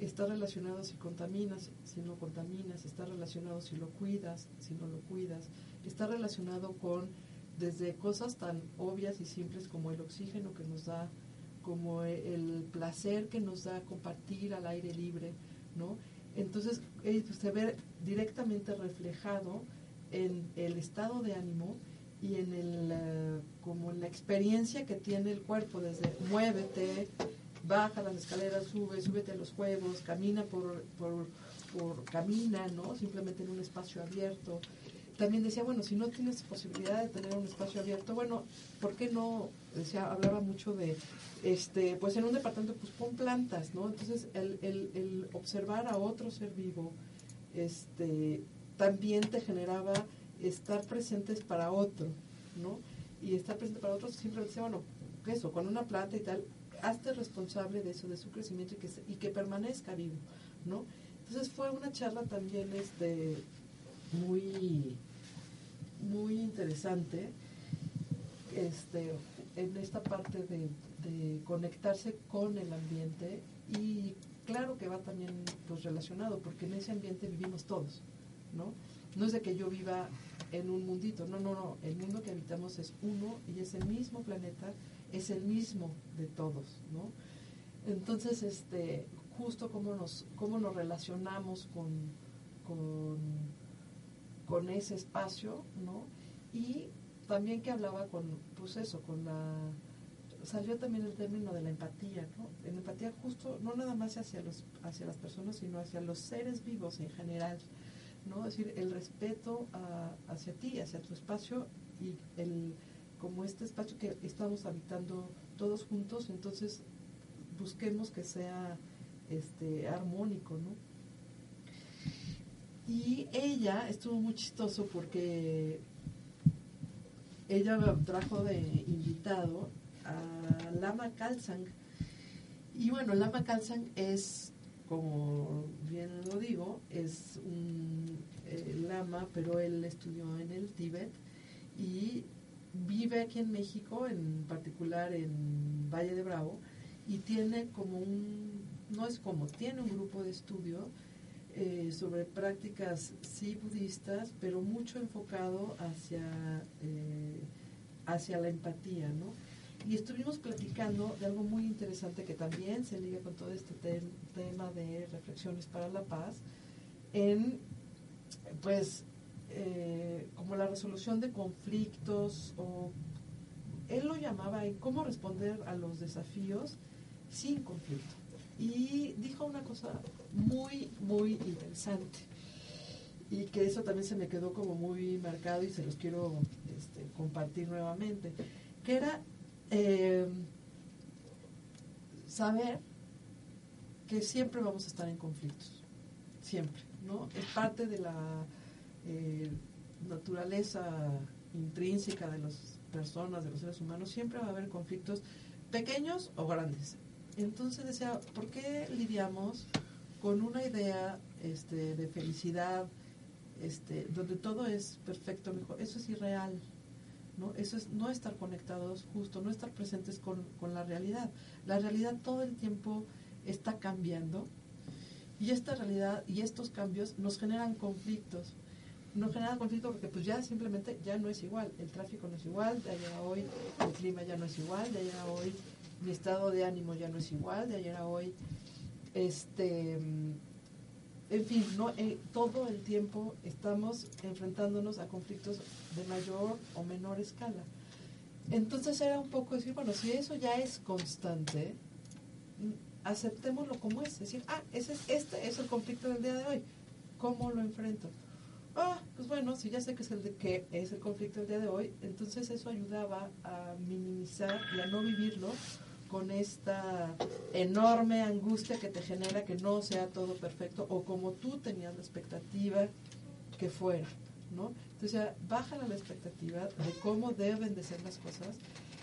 está relacionado si contaminas, si no contaminas, está relacionado si lo cuidas, si no lo cuidas, está relacionado con desde cosas tan obvias y simples como el oxígeno que nos da, como el placer que nos da compartir al aire libre, ¿no? Entonces, se ve directamente reflejado en el estado de ánimo y en el, eh, como la experiencia que tiene el cuerpo, desde muévete, baja las escaleras, sube, súbete a los juegos, camina por, por, por, camina, ¿no? Simplemente en un espacio abierto. También decía, bueno, si no tienes posibilidad de tener un espacio abierto, bueno, ¿por qué no? Decía, hablaba mucho de, este, pues en un departamento, pues pon plantas, ¿no? Entonces, el, el, el observar a otro ser vivo, este, también te generaba estar presentes para otro, ¿no? Y estar presente para otros siempre decía, bueno, eso, con una planta y tal, hazte responsable de eso, de su crecimiento y que, y que permanezca vivo, ¿no? Entonces fue una charla también este, muy, muy interesante este, en esta parte de, conectarse con el ambiente y claro que va también pues relacionado porque en ese ambiente vivimos todos, ¿no? No es de que yo viva en un mundito, no, no, no, el mundo que habitamos es uno y es el mismo planeta, es el mismo de todos, ¿no? Entonces, este, justo cómo nos, cómo nos relacionamos con, con, ese espacio, ¿no? Y también que hablaba con, pues eso, con la, salió también el término de la empatía, ¿no? La empatía justo, no nada más hacia, los, hacia las personas, sino hacia los seres vivos en general, ¿no? Es decir, el respeto hacia ti, hacia tu espacio y el como este espacio que estamos habitando todos juntos, entonces busquemos que sea este armónico, ¿no? Y ella estuvo muy chistoso porque ella trajo de invitado a Lama Kalsang. Y bueno, Lama Kalsang es como bien lo digo, es un eh, lama, pero él estudió en el Tíbet y vive aquí en México, en particular en Valle de Bravo, y tiene como un, no es como, tiene un grupo de estudio eh, sobre prácticas sí budistas, pero mucho enfocado hacia, eh, hacia la empatía, ¿no? y estuvimos platicando de algo muy interesante que también se liga con todo este tema de reflexiones para la paz, en, pues, eh, como la resolución de conflictos, o él lo llamaba en cómo responder a los desafíos sin conflicto. Y dijo una cosa muy, muy interesante y que eso también se me quedó como muy marcado y se los quiero este, compartir nuevamente, que era eh, saber que siempre vamos a estar en conflictos, siempre, ¿no? Es parte de la eh, naturaleza intrínseca de las personas, de los seres humanos, siempre va a haber conflictos pequeños o grandes. Entonces decía, ¿por qué lidiamos con una idea este, de felicidad, este, donde todo es perfecto, mejor? Eso es irreal. Eso es no estar conectados justo, no estar presentes con, la realidad. La realidad todo el tiempo está cambiando y esta realidad y estos cambios nos generan conflictos. Nos generan conflictos porque pues ya simplemente ya no es igual. El tráfico no es igual, de ayer a hoy el clima ya no es igual, de ayer a hoy mi estado de ánimo ya no es igual, de ayer a hoy este en fin, no, eh, todo el tiempo estamos enfrentándonos a conflictos de mayor o menor escala. Entonces era un poco decir, bueno, si eso ya es constante, mm, aceptémoslo como es. Decir, ah, ese es, este es el conflicto del día de hoy. ¿Cómo lo enfrento? Ah, pues bueno, si ya sé que es el de que es el conflicto del día de hoy, entonces eso ayudaba a minimizar y a no vivirlo con esta enorme angustia que te genera que no sea todo perfecto o como tú tenías la expectativa que fuera, ¿no? Entonces, baja la expectativa de cómo deben de ser las cosas,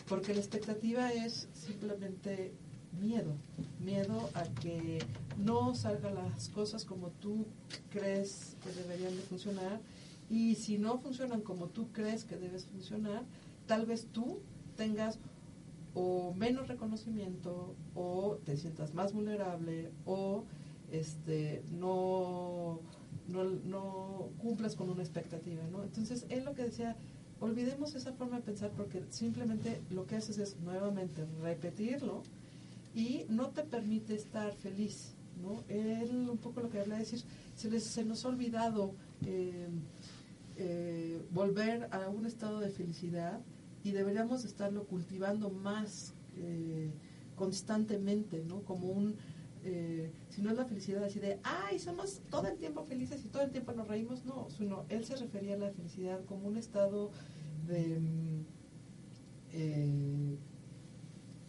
porque la expectativa es simplemente miedo, miedo a que no salgan las cosas como tú crees que deberían de funcionar y si no funcionan como tú crees que debes funcionar, tal vez tú tengas o menos reconocimiento o te sientas más vulnerable o este no, no, cumplas con una expectativa, ¿no? Entonces, él lo que decía, olvidemos esa forma de pensar porque simplemente lo que haces es nuevamente repetirlo y no te permite estar feliz. ¿no? Él, un poco lo que habla de decir, se, les, se nos ha olvidado eh, eh, volver a un estado de felicidad y deberíamos estarlo cultivando más eh, constantemente, ¿no? Como un, si no es la felicidad así de, ay, somos todo el tiempo felices y todo el tiempo nos reímos, no, él se refería a la felicidad como un estado de,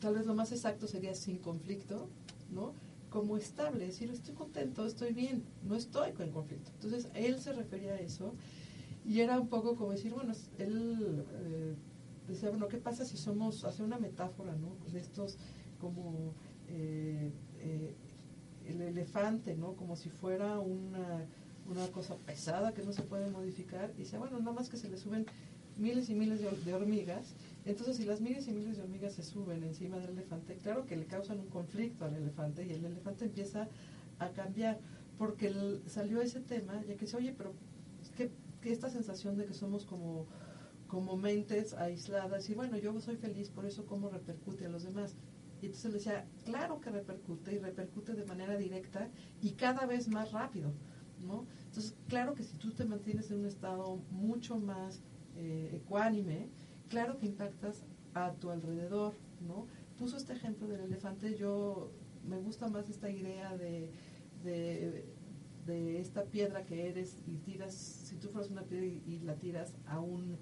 tal vez lo más exacto sería sin conflicto, ¿no? como estable, decir, estoy contento, estoy bien, no estoy con conflicto. Entonces, él se refería a eso y era un poco como decir, bueno, él eh, decía, bueno, ¿qué pasa si somos, hace una metáfora, ¿no? De estos como eh, eh, el elefante, ¿no? Como si fuera una, una cosa pesada que no se puede modificar. Y dice, bueno, nada más que se le suben miles y miles de hormigas entonces, si las miles y miles de hormigas se suben encima del elefante, claro que le causan un conflicto al elefante y el elefante empieza a cambiar, porque salió ese tema, ya que dice, oye, pero ¿qué, esta sensación de que somos como, como mentes aisladas, y bueno, yo soy feliz, por eso cómo repercute a los demás. Y entonces le decía, claro que repercute y repercute de manera directa y cada vez más rápido, ¿no? Entonces, claro que si tú te mantienes en un estado mucho más eh, ecuánime, claro que impactas a tu alrededor, ¿no? Puso este ejemplo del elefante, yo me gusta más esta idea de, de, esta piedra que eres y tiras, si tú fueras una piedra y, la tiras a un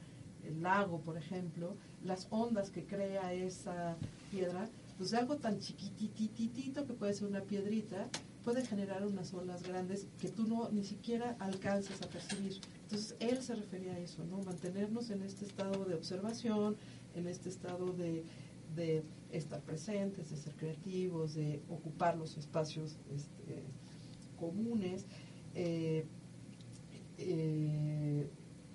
lago, por ejemplo, las ondas que crea esa piedra, pues algo tan chiquitititito que puede ser una piedrita, puede generar unas olas grandes que tú no ni siquiera alcanzas a percibir. Entonces, él se refería a eso, ¿no? Mantenernos en este estado de observación, en este estado de, estar presentes, de ser creativos, de ocupar los espacios este, comunes, eh, eh,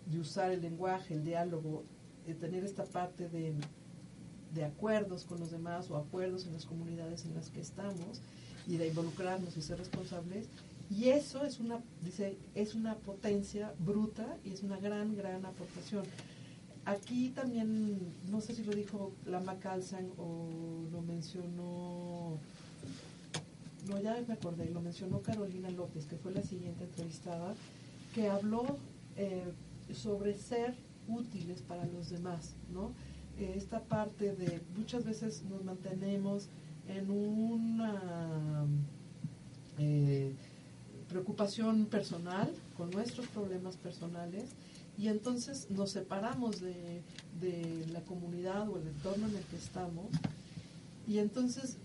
de usar el lenguaje, el diálogo, de tener esta parte de, de acuerdos con los demás o acuerdos en las comunidades en las que estamos y de involucrarnos y ser responsables y eso es una, dice, es una potencia bruta y es una gran, gran aportación. Aquí también, no sé si lo dijo Lama Calzan o lo mencionó, no, ya me acordé, lo mencionó Carolina López, que fue la siguiente entrevistada, que habló eh, sobre ser útiles para los demás, ¿no? Eh, esta parte de muchas veces nos mantenemos en una... Eh, preocupación personal, con nuestros problemas personales, y entonces nos separamos de, la comunidad o el entorno en el que estamos, y entonces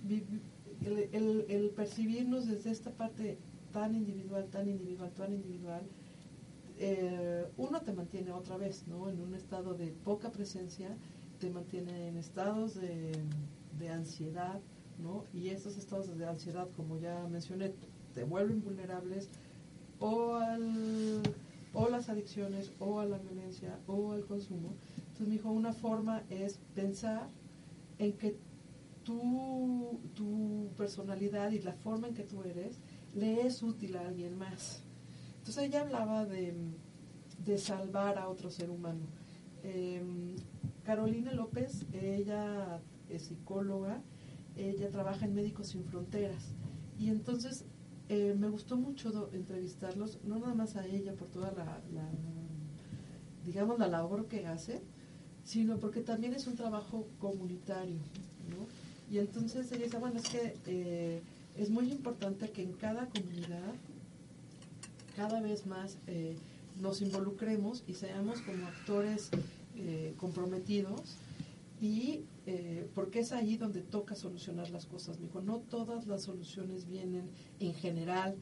el, percibirnos desde esta parte tan individual, tan individual, tan individual, eh, uno te mantiene otra vez, ¿no? En un estado de poca presencia, te mantiene en estados de, de ansiedad, ¿no? Y esos estados de ansiedad, como ya mencioné, te vuelven vulnerables o, al, o las adicciones o a la violencia o al consumo. Entonces me dijo, una forma es pensar en que tu, tu personalidad y la forma en que tú eres le es útil a alguien más. Entonces ella hablaba de, de salvar a otro ser humano. Em, Carolina López, ella es psicóloga, ella trabaja en Médicos Sin Fronteras. Y entonces eh, me gustó mucho entrevistarlos, no nada más a ella por toda la, digamos, la labor que hace, sino porque también es un trabajo comunitario. Y entonces ella dice, bueno, es que eh, es muy importante que en cada comunidad cada vez más eh, nos involucremos y seamos como actores comprometidos y eh, porque es ahí donde toca solucionar las cosas. Me dijo, no todas las soluciones vienen en general.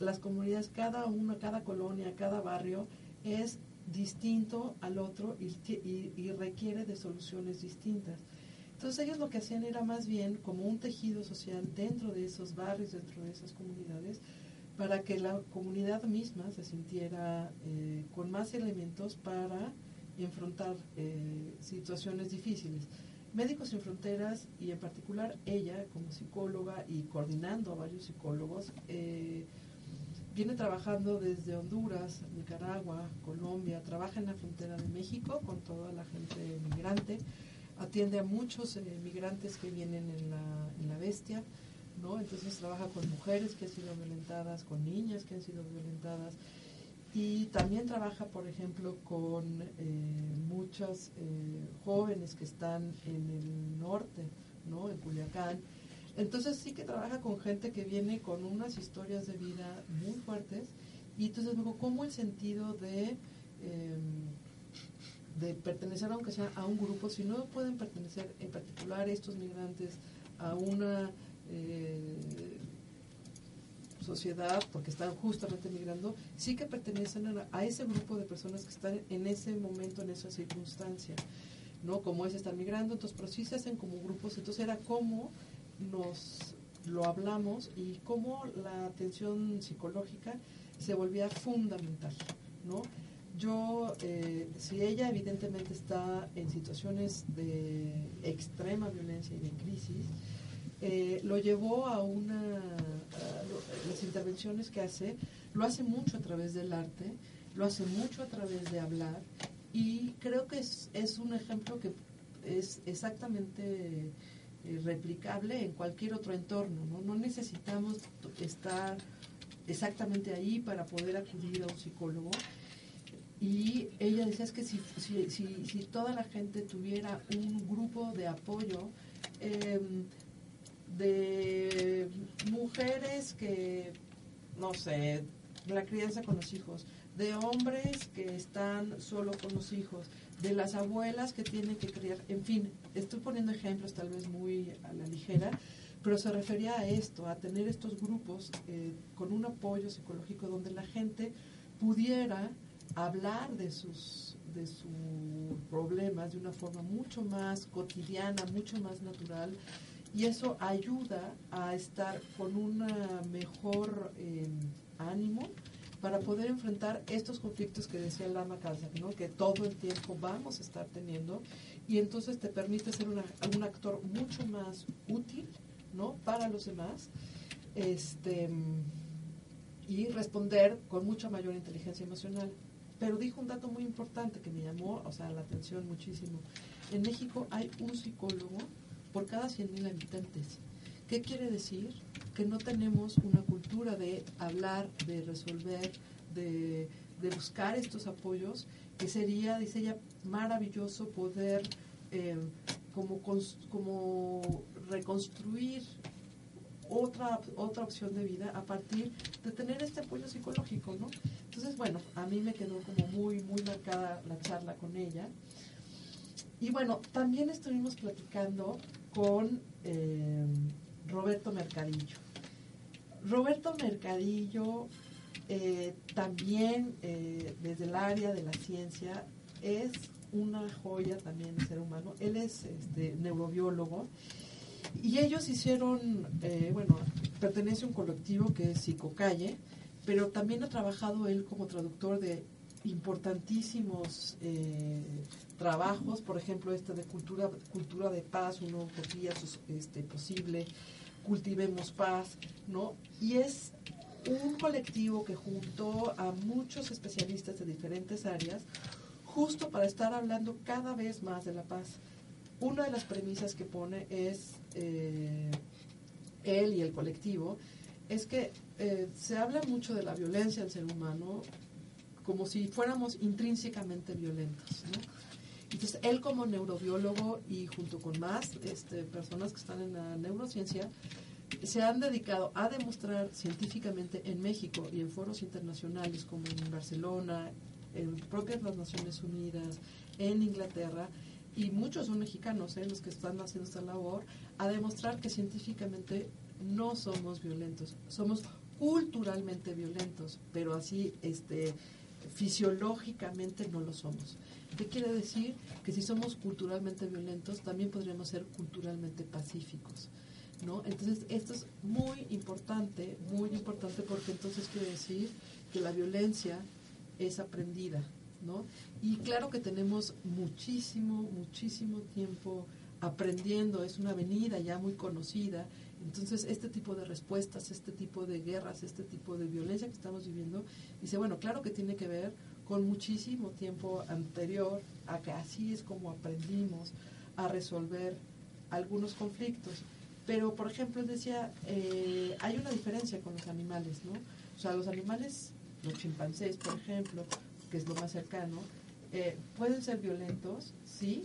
Las comunidades, cada una, cada colonia, cada barrio es distinto al otro y, requiere de soluciones distintas. Entonces ellos lo que hacían era más bien como un tejido social dentro de esos barrios, dentro de esas comunidades, para que la comunidad misma se sintiera eh, con más elementos para enfrentar eh, situaciones difíciles. Médicos Sin Fronteras y en particular ella como psicóloga y coordinando a varios psicólogos, eh, viene trabajando desde Honduras, Nicaragua, Colombia, trabaja en la frontera de México con toda la gente migrante, atiende a muchos eh, migrantes que vienen en la, en la bestia, ¿no? Entonces trabaja con mujeres que han sido violentadas, con niñas que han sido violentadas y también trabaja, por ejemplo, con eh, muchos eh, jóvenes que están en el norte, ¿no? En Culiacán. Entonces sí que trabaja con gente que viene con unas historias de vida muy fuertes y entonces luego cómo el sentido de em, de pertenecer aunque sea a un grupo, si no pueden pertenecer en particular estos migrantes a una eh, sociedad, porque están justamente migrando, sí que pertenecen a, ese grupo de personas que están en ese momento, en esa circunstancia, ¿no? Como es estar migrando, entonces, pero sí se hacen como grupos, entonces era como nos lo hablamos y cómo la atención psicológica se volvía fundamental, ¿no? Yo, eh, si ella evidentemente está en situaciones de extrema violencia y de crisis, eh, lo llevó a una, las intervenciones que hace, lo hace mucho a través del arte, lo hace mucho a través de hablar y creo que es, es un ejemplo que es exactamente eh, replicable en cualquier otro entorno, ¿no? Necesitamos estar exactamente ahí para poder acudir a un psicólogo. Y ella decía es que si, si, si, toda la gente tuviera un grupo de apoyo, eh, de mujeres que, no sé, la crianza con los hijos, de hombres que están solo con los hijos, de las abuelas que tienen que criar, en fin, estoy poniendo ejemplos tal vez muy a la ligera, pero se refería a esto, a tener estos grupos eh, con un apoyo psicológico donde la gente pudiera hablar de sus, de sus problemas de una forma mucho más cotidiana, mucho más natural, y eso ayuda a estar con un mejor em, ánimo para poder enfrentar estos conflictos que decía Lama ¿no? que todo el tiempo vamos a estar teniendo y entonces te permite ser un actor mucho más útil ¿no? para los demás este, y responder con mucha mayor inteligencia emocional. Pero dijo un dato muy importante que me llamó o sea, la atención muchísimo. En México hay un psicólogo por cada 100.000 habitantes. ¿Qué quiere decir? Que no tenemos una cultura de hablar, de resolver, de, buscar estos apoyos, que sería, dice ella, maravilloso poder eh, como, como reconstruir otra, otra opción de vida a partir de tener este apoyo psicológico, ¿no? Entonces, bueno, a mí me quedó como muy, muy marcada la charla con ella. Y bueno, también estuvimos platicando con eh, Roberto Mercadillo. Roberto Mercadillo eh, también eh, desde el área de la ciencia es una joya también de ser humano. Él es este, neurobiólogo y ellos hicieron, bueno, pertenece a un colectivo que es Psicocalle, pero también ha trabajado él como traductor de importantísimos eh, trabajos, por ejemplo, este de cultura, cultura de paz, una utopía este, posible, cultivemos paz, ¿no? Y es un colectivo que juntó a muchos especialistas de diferentes áreas justo para estar hablando cada vez más de la paz. Una de las premisas que pone es eh, él y el colectivo, es que eh, se habla mucho de la violencia del ser humano como si fuéramos intrínsecamente violentos. Entonces, él como neurobiólogo y junto con más este, personas que están en la neurociencia, se han dedicado a demostrar científicamente en México y en foros internacionales como en Barcelona, en propias las Naciones Unidas, en Inglaterra, y muchos son mexicanos ¿eh? los que están haciendo esta labor, a demostrar que científicamente no somos violentos, somos culturalmente violentos, pero así este fisiológicamente no lo somos. ¿Qué quiere decir? Que si somos culturalmente violentos, también podríamos ser culturalmente pacíficos. ¿no? Entonces, esto es muy importante, muy importante porque entonces quiere decir que la violencia es aprendida. ¿no? Y claro que tenemos muchísimo, muchísimo tiempo aprendiendo, es una avenida ya muy conocida Entonces, este tipo de respuestas, este tipo de guerras, este tipo de violencia que estamos viviendo, dice, bueno, claro que tiene que ver con muchísimo tiempo anterior a que así es como aprendimos a resolver algunos conflictos. Pero, por ejemplo, decía, eh, hay una diferencia con los animales, ¿no? O sea, los animales, los chimpancés, por ejemplo, que es lo más cercano, eh, pueden ser violentos, sí,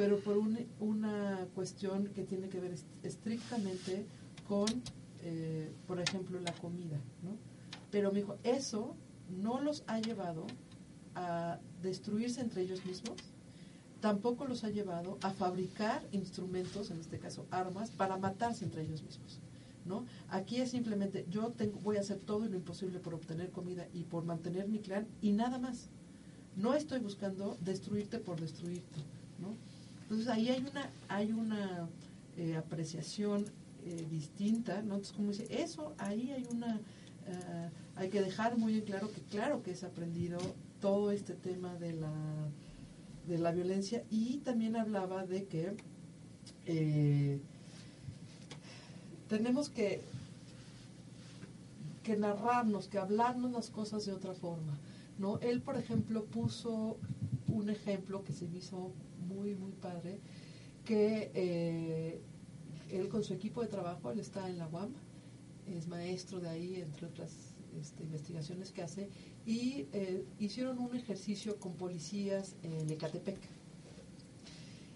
pero por una cuestión que tiene que ver estrictamente con, eh, por ejemplo, la comida, ¿no? Pero me dijo, eso no los ha llevado a destruirse entre ellos mismos, tampoco los ha llevado a fabricar instrumentos, en este caso armas, para matarse entre ellos mismos. ¿no? Aquí es simplemente, yo tengo, voy a hacer todo lo imposible por obtener comida y por mantener mi clan y nada más. No estoy buscando destruirte por destruirte. ¿no? Entonces ahí hay una, hay una eh, apreciación eh, distinta, ¿no? Entonces, como dice, eso, ahí hay una, eh, hay que dejar muy en claro que claro que es aprendido todo este tema de la, de la violencia y también hablaba de que tenemos que, que narrarnos, que hablarnos las cosas de otra forma. ¿no? Él, por ejemplo, puso un ejemplo que se hizo muy, muy padre, que eh, él con su equipo de trabajo, él está en la UAM, es maestro de ahí, entre otras este, investigaciones que hace, y eh, hicieron un ejercicio con policías en Ecatepec.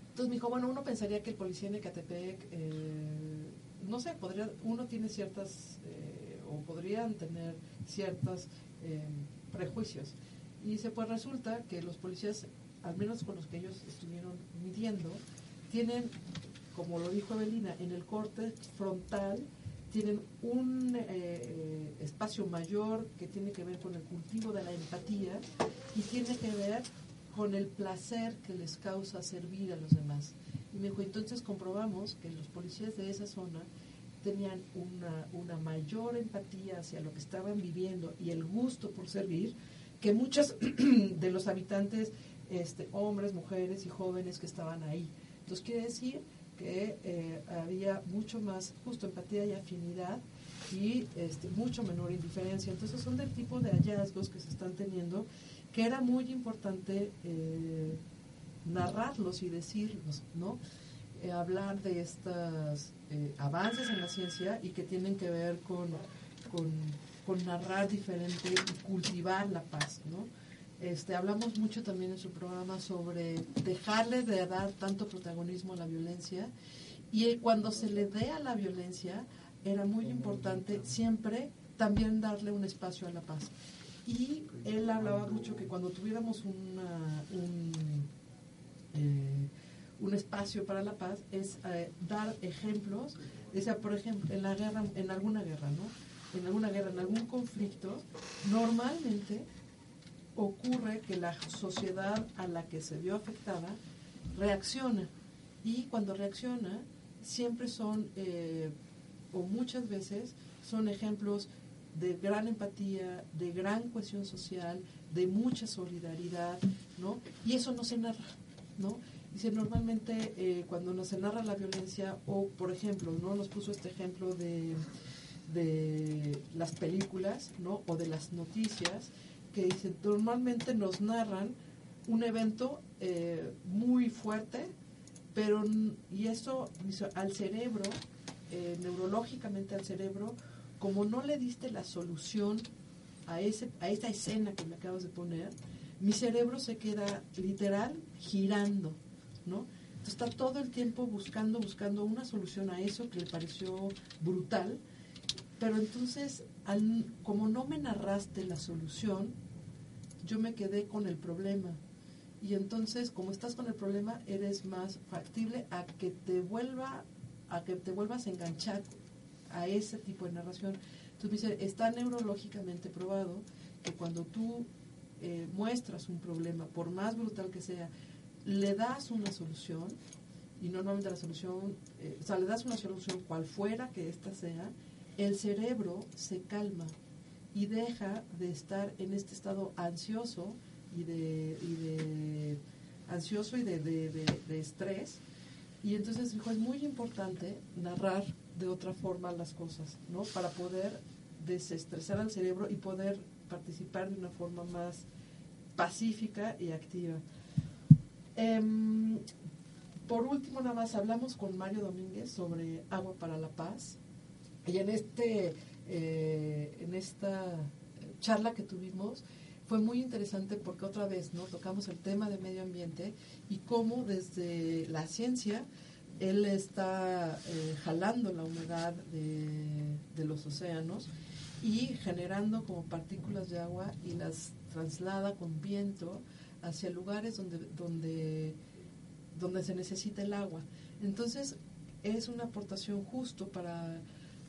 Entonces me dijo, bueno, uno pensaría que el policía en Ecatepec, eh, no sé, podría, uno tiene ciertas, o podrían tener ciertos prejuicios. Y dice, pues resulta que los policías al menos con los que ellos estuvieron midiendo, tienen, como lo dijo Evelina, en el corte frontal tienen un eh, espacio mayor que tiene que ver con el cultivo de la empatía y tiene que ver con el placer que les causa servir a los demás. Y me dijo, entonces comprobamos que los policías de esa zona tenían una, una mayor empatía hacia lo que estaban viviendo y el gusto por servir que muchos (clears throat) de los habitantes este, hombres, mujeres y jóvenes que estaban ahí. Entonces quiere decir que eh, había mucho más justo empatía y afinidad y este, mucho menor indiferencia. Entonces son del tipo de hallazgos que se están teniendo que era muy importante eh, narrarlos y decirlos, ¿no? Eh, hablar de estos avances en la ciencia y que tienen que ver con, con, con narrar diferente y cultivar la paz, ¿no? Este, hablamos mucho también en su programa sobre dejarle de dar tanto protagonismo a la violencia y cuando se le dé a la violencia era muy importante siempre también darle un espacio a la paz. Y él hablaba mucho que cuando tuviéramos una, un, eh, un espacio para la paz es eh, dar ejemplos, decía, por ejemplo, en la guerra, en alguna guerra, ¿no? En alguna guerra, en algún conflicto, normalmente ocurre que la sociedad a la que se vio afectada reacciona y cuando reacciona siempre son eh, o muchas veces son ejemplos de gran empatía, de gran cohesión social, de mucha solidaridad, ¿no? Y eso no se narra, ¿no? Dice, normalmente eh, cuando no se narra la violencia, o por ejemplo, ¿no? Nos puso este ejemplo de, de las películas, ¿no? O de las noticias, que dice, normalmente nos narran un evento eh, muy fuerte, pero, y eso al cerebro, eh, neurológicamente al cerebro, como no le diste la solución a, ese, a esta escena que me acabas de poner, mi cerebro se queda literal girando, ¿no? está todo el tiempo buscando, buscando una solución a eso que le pareció brutal, pero entonces, al, como no me narraste la solución, yo me quedé con el problema. Y entonces, como estás con el problema, eres más factible a que te vuelva, a que te vuelvas a enganchar a ese tipo de narración. Entonces me está neurológicamente probado que cuando tú eh, muestras un problema, por más brutal que sea, le das una solución, y normalmente la solución, eh, o sea, le das una solución cual fuera que ésta sea, el cerebro se calma y deja de estar en este estado ansioso y de, ansioso y de, estrés. Y entonces dijo, es muy importante narrar de otra forma las cosas, ¿no? Para poder desestresar al cerebro y poder participar de una forma más pacífica y activa. Em, por último, nada más hablamos con Mario Domínguez sobre Agua para la Paz. Y en, este, eh, en esta charla que tuvimos fue muy interesante porque otra vez no tocamos el tema de medio ambiente y cómo desde la ciencia él está eh, jalando la humedad de, de los océanos y generando como partículas de agua y las traslada con viento hacia lugares donde, donde, donde se necesita el agua. Entonces, es una aportación justo para,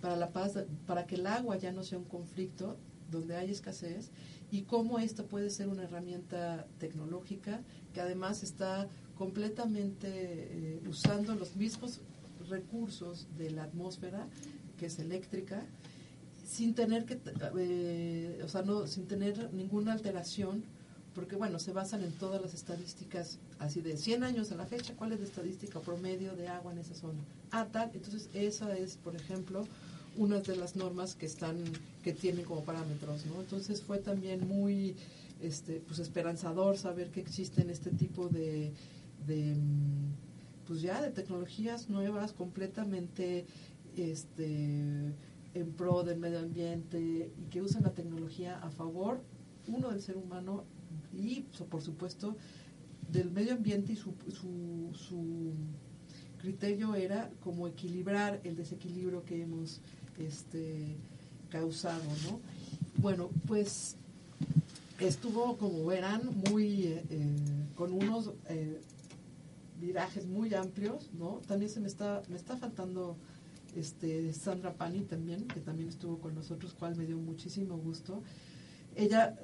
para la paz, para que el agua ya no sea un conflicto donde hay escasez y cómo esto puede ser una herramienta tecnológica que además está completamente eh, usando los mismos recursos de la atmósfera, que es eléctrica, sin tener que, eh, o sea, no, sin tener ninguna alteración, porque bueno, se basan en todas las estadísticas, así de 100 años a la fecha, ¿cuál es la estadística promedio de agua en esa zona? Ah, tal, entonces esa es, por ejemplo, una de las normas que están, que tienen como parámetros, ¿no? Entonces fue también muy, este, pues esperanzador saber que existen este tipo de, de pues ya, de tecnologías nuevas, completamente, este, en pro del medio ambiente y que usan la tecnología a favor, uno, del ser humano y, por supuesto, del medio ambiente y su, su, criterio era como equilibrar el desequilibrio que hemos este, causado, ¿no? Bueno, pues estuvo, como verán, muy eh, eh, con unos eh, virajes muy amplios, ¿no? También se me está, me está faltando este, Sandra Pani también, que también estuvo con nosotros, cual me dio muchísimo gusto. Ella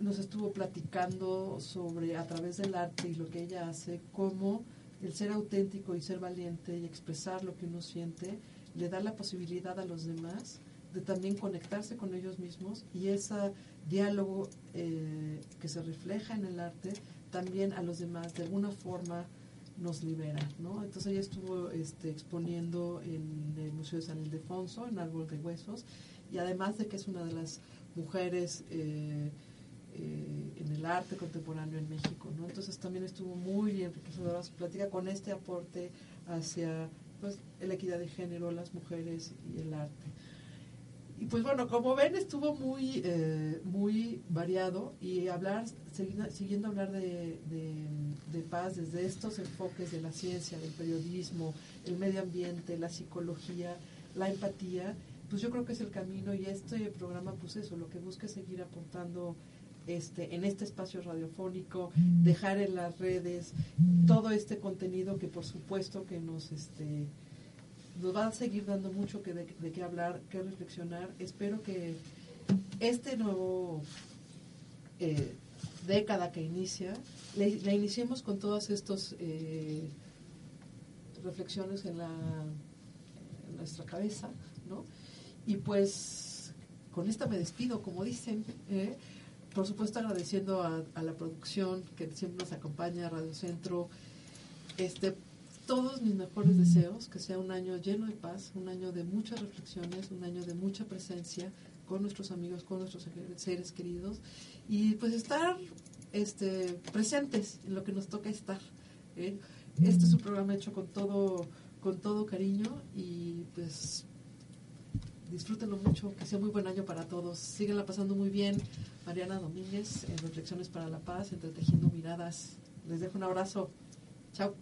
nos estuvo platicando sobre, a través del arte y lo que ella hace, cómo el ser auténtico y ser valiente y expresar lo que uno siente le da la posibilidad a los demás de también conectarse con ellos mismos y ese diálogo eh, que se refleja en el arte también a los demás de alguna forma nos libera, ¿no? Entonces ella estuvo este, exponiendo en el Museo de San Ildefonso, en Árbol de Huesos, y además de que es una de las mujeres eh, eh, en el arte contemporáneo en México, ¿no? Entonces también estuvo muy enriquecedora su plática con este aporte hacia pues, la equidad de género, las mujeres y el arte. Y pues bueno, como ven, estuvo muy, eh, muy variado y hablar, siguiendo, hablar de, de, paz desde estos enfoques de la ciencia, del periodismo, el medio ambiente, la psicología, la empatía, pues yo creo que es el camino y este programa, pues eso, lo que busca es seguir aportando este, en este espacio radiofónico, dejar en las redes todo este contenido que por supuesto que nos, este, va a seguir dando mucho que de, qué hablar, qué reflexionar. Espero que este nuevo eh, década que inicia, la iniciemos con todas estas eh, reflexiones en, la, nuestra cabeza, ¿no? Y pues con esta me despido, como dicen. ¿eh? Por supuesto agradeciendo a, la producción que siempre nos acompaña, Radio Centro, este, todos mis mejores deseos, que sea un año lleno de paz, un año de muchas reflexiones, un año de mucha presencia con nuestros amigos, con nuestros seres queridos y pues estar este, presentes en lo que nos toca estar. ¿eh? Este es un programa hecho con todo, con todo cariño y pues disfrútenlo mucho, que sea muy buen año para todos. Síguenla pasando muy bien. Mariana Domínguez en Reflexiones para la Paz, entretejiendo miradas. Les dejo un abrazo. Chao.